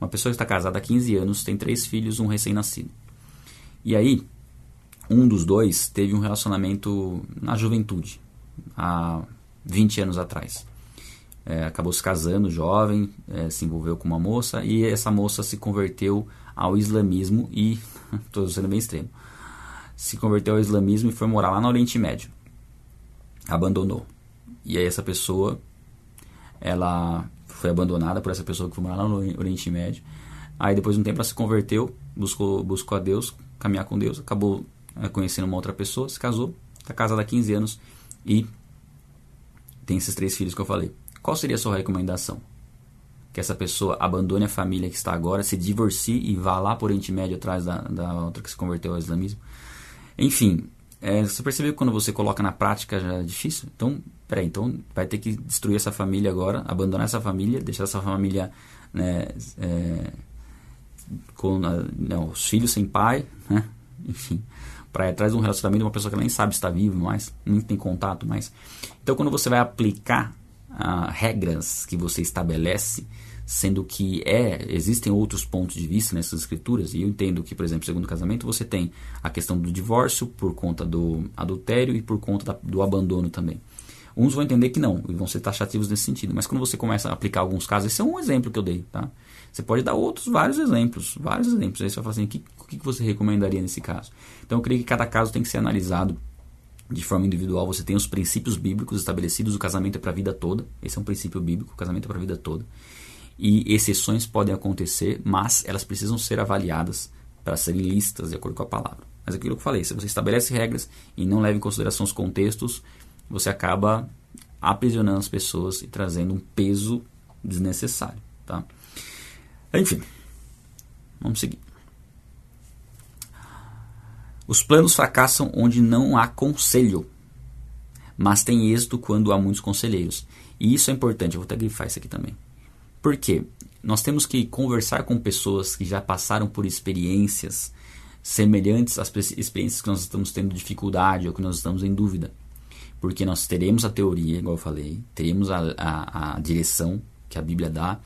Uma pessoa que está casada há 15 anos, tem três filhos, um recém-nascido. E aí, um dos dois teve um relacionamento na juventude, há 20 anos atrás. É, acabou se casando jovem, é, se envolveu com uma moça e essa moça se converteu ao islamismo e, estou sendo bem extremo, se converteu ao islamismo e foi morar lá no Oriente Médio abandonou. E aí essa pessoa, ela foi abandonada por essa pessoa que foi morar lá no Oriente Médio. Aí depois de um tempo ela se converteu, buscou, buscou a Deus, caminhar com Deus, acabou é, conhecendo uma outra pessoa, se casou, está casada há 15 anos e tem esses três filhos que eu falei. Qual seria a sua recomendação? Que essa pessoa abandone a família que está agora, se divorcie e vá lá por Oriente Médio atrás da, da outra que se converteu ao islamismo? Enfim, é, você percebeu que quando você coloca na prática já é difícil? Então, peraí, então vai ter que destruir essa família agora, abandonar essa família, deixar essa família né, é, com não, os filhos sem pai, né? enfim, para atrás de um relacionamento de uma pessoa que nem sabe se está vivo mais, nem tem contato mais. Então, quando você vai aplicar ah, regras que você estabelece, sendo que é existem outros pontos de vista nessas escrituras e eu entendo que por exemplo segundo casamento você tem a questão do divórcio por conta do adultério e por conta da, do abandono também. Uns vão entender que não e vão ser taxativos nesse sentido mas quando você começa a aplicar alguns casos esse é um exemplo que eu dei tá? Você pode dar outros vários exemplos vários exemplos aí você vai falar assim o que, o que você recomendaria nesse caso? Então eu creio que cada caso tem que ser analisado de forma individual, você tem os princípios bíblicos estabelecidos, o casamento é para a vida toda, esse é um princípio bíblico, o casamento é para a vida toda e exceções podem acontecer, mas elas precisam ser avaliadas para serem listas de acordo com a palavra. Mas é aquilo que eu falei, se você estabelece regras e não leva em consideração os contextos, você acaba aprisionando as pessoas e trazendo um peso desnecessário. Tá? Enfim, vamos seguir. Os planos fracassam onde não há conselho, mas tem êxito quando há muitos conselheiros. E isso é importante, eu vou até grifar isso aqui também. Por quê? Nós temos que conversar com pessoas que já passaram por experiências semelhantes às experiências que nós estamos tendo dificuldade ou que nós estamos em dúvida. Porque nós teremos a teoria, igual eu falei, teremos a, a, a direção que a Bíblia dá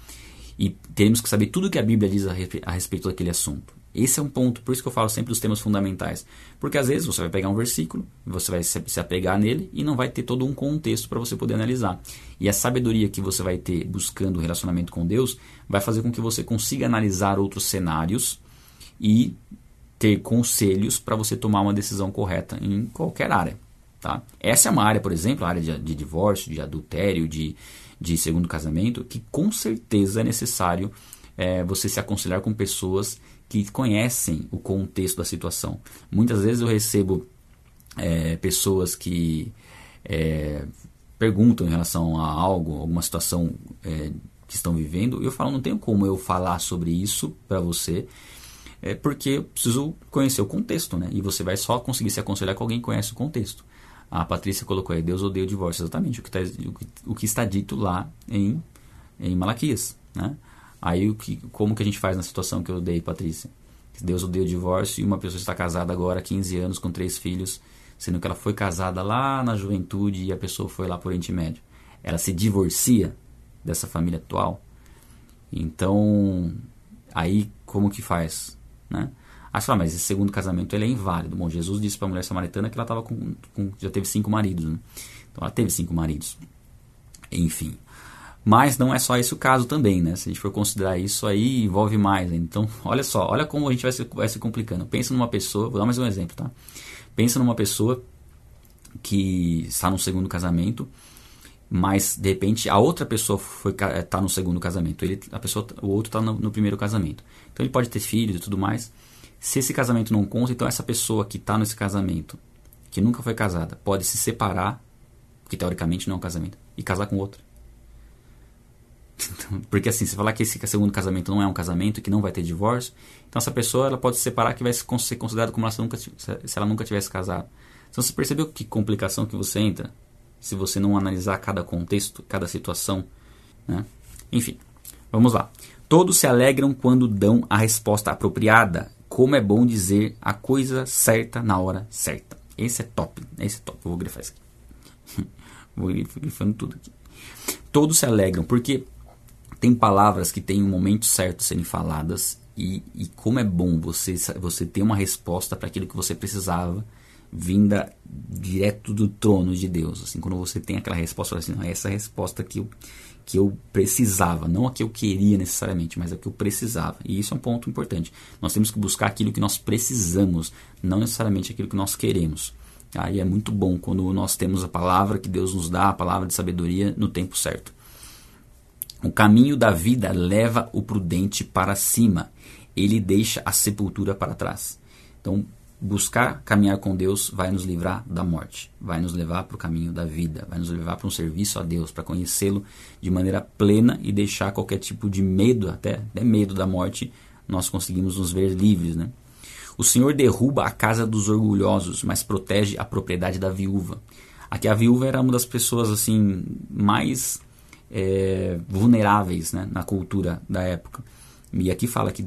e teremos que saber tudo o que a Bíblia diz a, a respeito daquele assunto. Esse é um ponto, por isso que eu falo sempre dos temas fundamentais. Porque às vezes você vai pegar um versículo, você vai se apegar nele e não vai ter todo um contexto para você poder analisar. E a sabedoria que você vai ter buscando o relacionamento com Deus vai fazer com que você consiga analisar outros cenários e ter conselhos para você tomar uma decisão correta em qualquer área. Tá? Essa é uma área, por exemplo, a área de, de divórcio, de adultério, de, de segundo casamento, que com certeza é necessário é, você se aconselhar com pessoas que conhecem o contexto da situação. Muitas vezes eu recebo é, pessoas que é, perguntam em relação a algo, alguma situação é, que estão vivendo, eu falo, não tenho como eu falar sobre isso para você, é porque eu preciso conhecer o contexto, né? E você vai só conseguir se aconselhar com alguém que conhece o contexto. A Patrícia colocou aí, Deus odeia o divórcio, exatamente o que, tá, o que, o que está dito lá em, em Malaquias, né? Aí o que, como que a gente faz na situação que eu dei, Patrícia? Deus odeia o divórcio e uma pessoa está casada agora há 15 anos com três filhos, sendo que ela foi casada lá na juventude e a pessoa foi lá por Oriente Médio. Ela se divorcia dessa família atual. Então, aí como que faz, né? Você fala, mas esse segundo casamento ele é inválido. Bom, Jesus disse para a mulher samaritana que ela tava com, com, já teve cinco maridos. Né? Então ela teve cinco maridos. Enfim. Mas não é só esse o caso também, né? Se a gente for considerar isso aí, envolve mais. Então, olha só, olha como a gente vai se, vai se complicando. Pensa numa pessoa, vou dar mais um exemplo, tá? Pensa numa pessoa que está no segundo casamento mas de repente a outra pessoa foi tá no segundo casamento, ele, a pessoa, o outro está no, no, primeiro casamento. Então ele pode ter filhos e tudo mais. Se esse casamento não conta, então essa pessoa que está nesse casamento, que nunca foi casada, pode se separar, que teoricamente não é um casamento, e casar com outro. Porque assim, se falar que esse segundo casamento não é um casamento, que não vai ter divórcio, então essa pessoa ela pode se separar que vai ser considerada como ela nunca, se ela nunca tivesse casado. Então você percebeu que complicação que você entra? se você não analisar cada contexto, cada situação. Né? Enfim, vamos lá. Todos se alegram quando dão a resposta apropriada. Como é bom dizer a coisa certa na hora certa. Esse é top. Esse é top. Eu vou grifar isso aqui. vou grifando tudo aqui. Todos se alegram porque tem palavras que têm um momento certo serem faladas e, e como é bom você, você ter uma resposta para aquilo que você precisava vinda direto do trono de Deus. Assim, quando você tem aquela resposta, assim, não, essa é a resposta que eu, que eu precisava, não a que eu queria necessariamente, mas a que eu precisava. E isso é um ponto importante. Nós temos que buscar aquilo que nós precisamos, não necessariamente aquilo que nós queremos. Aí é muito bom quando nós temos a palavra que Deus nos dá, a palavra de sabedoria no tempo certo. O caminho da vida leva o prudente para cima, ele deixa a sepultura para trás. Então, buscar caminhar com Deus vai nos livrar da morte, vai nos levar para o caminho da vida, vai nos levar para um serviço a Deus, para conhecê-lo de maneira plena e deixar qualquer tipo de medo, até, até medo da morte, nós conseguimos nos ver livres. Né? O Senhor derruba a casa dos orgulhosos, mas protege a propriedade da viúva. Aqui a viúva era uma das pessoas assim mais é, vulneráveis né, na cultura da época. E aqui fala que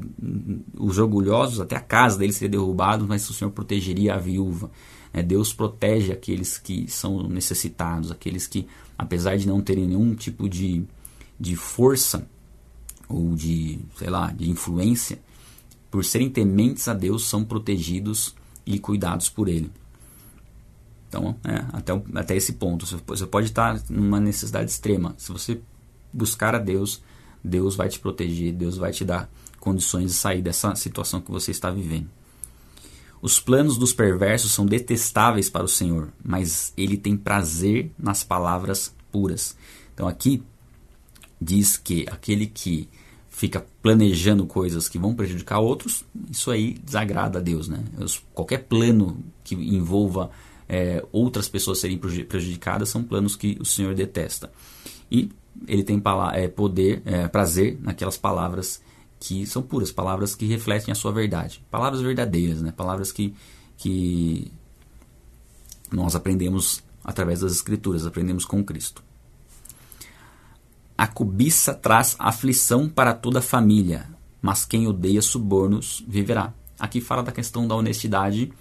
os orgulhosos, até a casa deles seria derrubada, mas o Senhor protegeria a viúva. É, Deus protege aqueles que são necessitados, aqueles que, apesar de não terem nenhum tipo de, de força ou de, sei lá, de influência, por serem tementes a Deus, são protegidos e cuidados por Ele. Então, é, até, até esse ponto, você pode estar numa necessidade extrema. Se você buscar a Deus, Deus vai te proteger, Deus vai te dar condições de sair dessa situação que você está vivendo. Os planos dos perversos são detestáveis para o Senhor, mas ele tem prazer nas palavras puras. Então aqui diz que aquele que fica planejando coisas que vão prejudicar outros, isso aí desagrada a Deus, né? Qualquer plano que envolva é, outras pessoas serem prejudicadas são planos que o Senhor detesta. E ele tem é, poder, é, prazer naquelas palavras que são puras, palavras que refletem a sua verdade, palavras verdadeiras, né? palavras que, que nós aprendemos através das Escrituras, aprendemos com Cristo. A cobiça traz aflição para toda a família, mas quem odeia subornos viverá. Aqui fala da questão da honestidade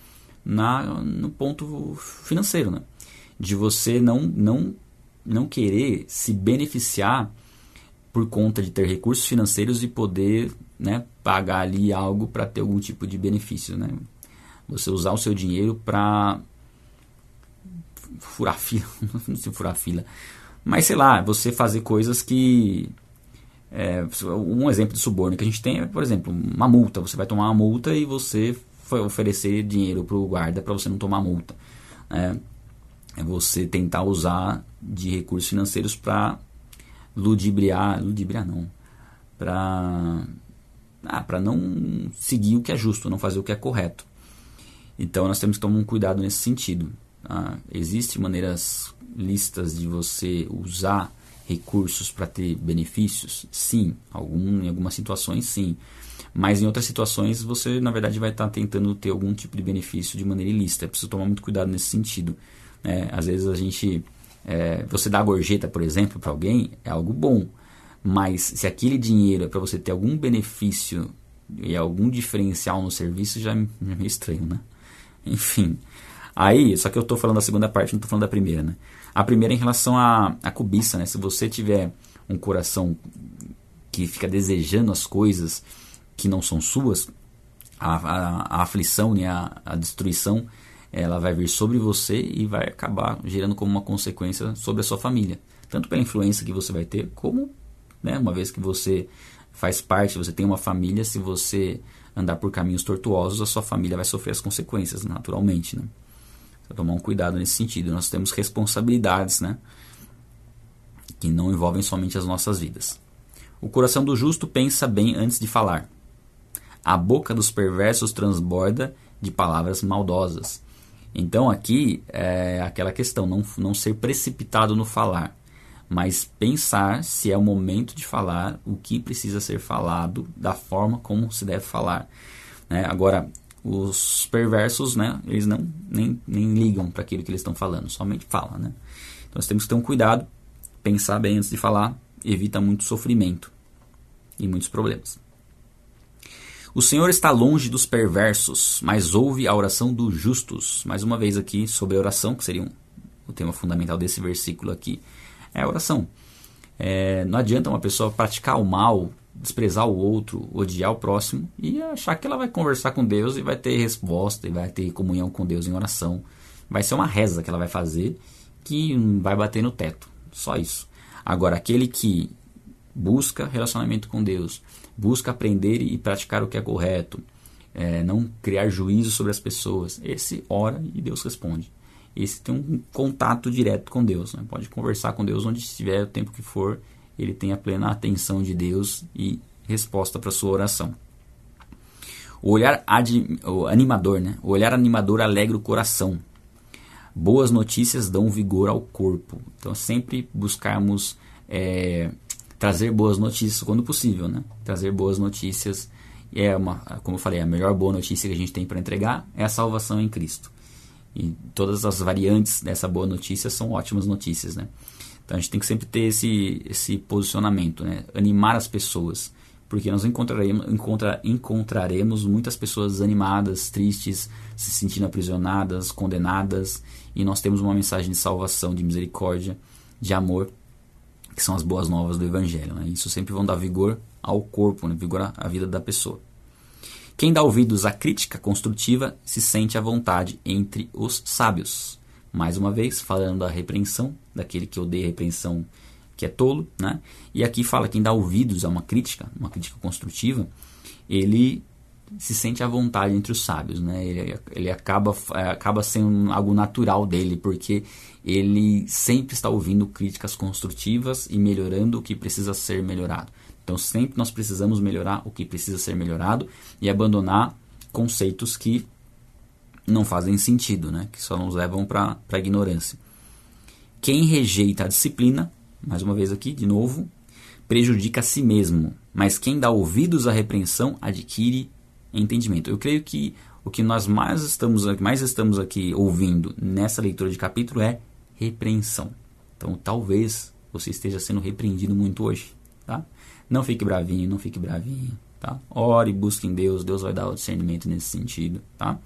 na, no ponto financeiro, né? de você não, não não querer se beneficiar por conta de ter recursos financeiros e poder né, pagar ali algo para ter algum tipo de benefício. Né? Você usar o seu dinheiro para furar fila, não sei furar fila, mas sei lá, você fazer coisas que é, um exemplo de suborno que a gente tem é, por exemplo, uma multa. Você vai tomar uma multa e você oferecer dinheiro para o guarda para você não tomar multa. É, é você tentar usar de recursos financeiros para ludibriar, ludibriar não, para ah, para não seguir o que é justo, não fazer o que é correto. Então nós temos que tomar um cuidado nesse sentido. Ah, Existem maneiras listas de você usar recursos para ter benefícios? Sim, algum, em algumas situações sim. Mas em outras situações você na verdade vai estar tá tentando ter algum tipo de benefício de maneira ilícita. É preciso tomar muito cuidado nesse sentido. É, às vezes a gente. É, você dá gorjeta, por exemplo, para alguém, é algo bom. Mas se aquele dinheiro é para você ter algum benefício e algum diferencial no serviço, já é meio estranho, né? Enfim. Aí, só que eu estou falando da segunda parte, não estou falando da primeira, né? A primeira é em relação à, à cobiça, né? Se você tiver um coração que fica desejando as coisas que não são suas, a, a, a aflição, né? a, a destruição ela vai vir sobre você e vai acabar gerando como uma consequência sobre a sua família. Tanto pela influência que você vai ter, como né, uma vez que você faz parte, você tem uma família, se você andar por caminhos tortuosos, a sua família vai sofrer as consequências, naturalmente. Né? Então, tomar um cuidado nesse sentido. Nós temos responsabilidades, né? que não envolvem somente as nossas vidas. O coração do justo pensa bem antes de falar. A boca dos perversos transborda de palavras maldosas. Então aqui é aquela questão, não, não ser precipitado no falar, mas pensar se é o momento de falar, o que precisa ser falado, da forma como se deve falar. Né? Agora, os perversos, né, eles não nem, nem ligam para aquilo que eles estão falando, somente falam. Né? Então nós temos que ter um cuidado, pensar bem antes de falar, evita muito sofrimento e muitos problemas. O Senhor está longe dos perversos, mas ouve a oração dos justos. Mais uma vez aqui sobre a oração, que seria um, o tema fundamental desse versículo aqui, é a oração. É, não adianta uma pessoa praticar o mal, desprezar o outro, odiar o próximo e achar que ela vai conversar com Deus e vai ter resposta e vai ter comunhão com Deus em oração. Vai ser uma reza que ela vai fazer que vai bater no teto. Só isso. Agora, aquele que busca relacionamento com Deus, busca aprender e praticar o que é correto, é, não criar juízo sobre as pessoas. Esse ora e Deus responde. Esse tem um contato direto com Deus. Né? Pode conversar com Deus onde estiver, o tempo que for. Ele tem a plena atenção de Deus e resposta para sua oração. O olhar o animador, né? O olhar animador alegra o coração. Boas notícias dão vigor ao corpo. Então, sempre buscarmos é, trazer boas notícias quando possível, né? Trazer boas notícias é uma, como eu falei, a melhor boa notícia que a gente tem para entregar é a salvação em Cristo. E todas as variantes dessa boa notícia são ótimas notícias, né? Então a gente tem que sempre ter esse, esse posicionamento, né? Animar as pessoas, porque nós encontraremos, encontra, encontraremos muitas pessoas desanimadas, tristes, se sentindo aprisionadas, condenadas, e nós temos uma mensagem de salvação, de misericórdia, de amor que são as boas novas do Evangelho. Né? Isso sempre vão dar vigor ao corpo, né? vigor à vida da pessoa. Quem dá ouvidos à crítica construtiva se sente à vontade entre os sábios. Mais uma vez, falando da repreensão, daquele que odeia a repreensão que é tolo, né? E aqui fala quem dá ouvidos a uma crítica, uma crítica construtiva, ele se sente à vontade entre os sábios, né? Ele, ele acaba, é, acaba sendo algo natural dele, porque ele sempre está ouvindo críticas construtivas e melhorando o que precisa ser melhorado. Então sempre nós precisamos melhorar o que precisa ser melhorado e abandonar conceitos que não fazem sentido, né? Que só nos levam para a ignorância. Quem rejeita a disciplina, mais uma vez aqui, de novo, prejudica a si mesmo, mas quem dá ouvidos à repreensão adquire entendimento. Eu creio que o que nós mais estamos, mais estamos aqui ouvindo nessa leitura de capítulo é repreensão. Então, talvez você esteja sendo repreendido muito hoje, tá? Não fique bravinho, não fique bravinho, tá? Ore, busque em Deus, Deus vai dar o discernimento nesse sentido, tá?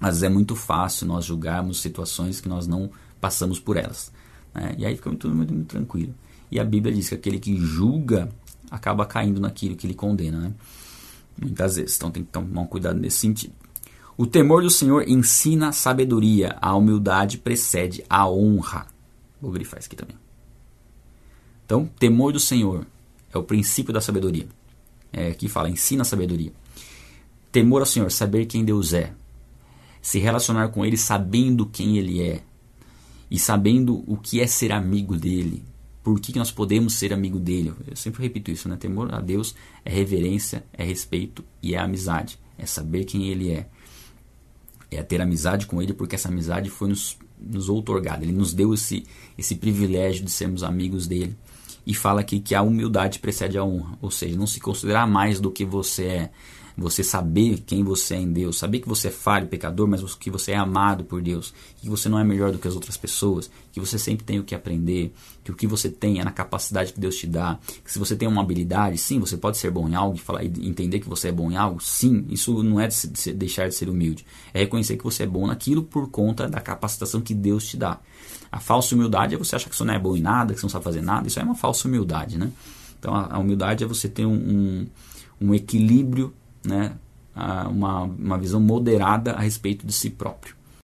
Vezes é muito fácil nós julgarmos situações que nós não passamos por elas. Né? E aí fica tudo muito, muito tranquilo. E a Bíblia diz que aquele que julga acaba caindo naquilo que ele condena, né? Muitas vezes. Então tem que tomar um cuidado nesse sentido. O temor do Senhor ensina a sabedoria, a humildade precede a honra. Vou grifar isso aqui também. Então, temor do Senhor é o princípio da sabedoria. É, fala, ensina a sabedoria. Temor ao Senhor, saber quem Deus é. Se relacionar com Ele sabendo quem Ele é. E sabendo o que é ser amigo dele por que, nós podemos ser amigo dele. Eu sempre repito isso, né? Temor a Deus é reverência, é respeito e é amizade. É saber quem ele é. É ter amizade com ele porque essa amizade foi nos, nos outorgada. Ele nos deu esse, esse privilégio de sermos amigos dele. E fala aqui que a humildade precede a honra. Ou seja, não se considerar mais do que você é você saber quem você é em Deus, saber que você é falho, pecador, mas que você é amado por Deus, que você não é melhor do que as outras pessoas, que você sempre tem o que aprender, que o que você tem é na capacidade que Deus te dá, que se você tem uma habilidade, sim, você pode ser bom em algo e falar, entender que você é bom em algo, sim, isso não é de se, de deixar de ser humilde, é reconhecer que você é bom naquilo por conta da capacitação que Deus te dá. A falsa humildade é você achar que você não é bom em nada, que você não sabe fazer nada, isso é uma falsa humildade, né? Então a, a humildade é você ter um, um, um equilíbrio né, uma, uma visão moderada a respeito de si próprio.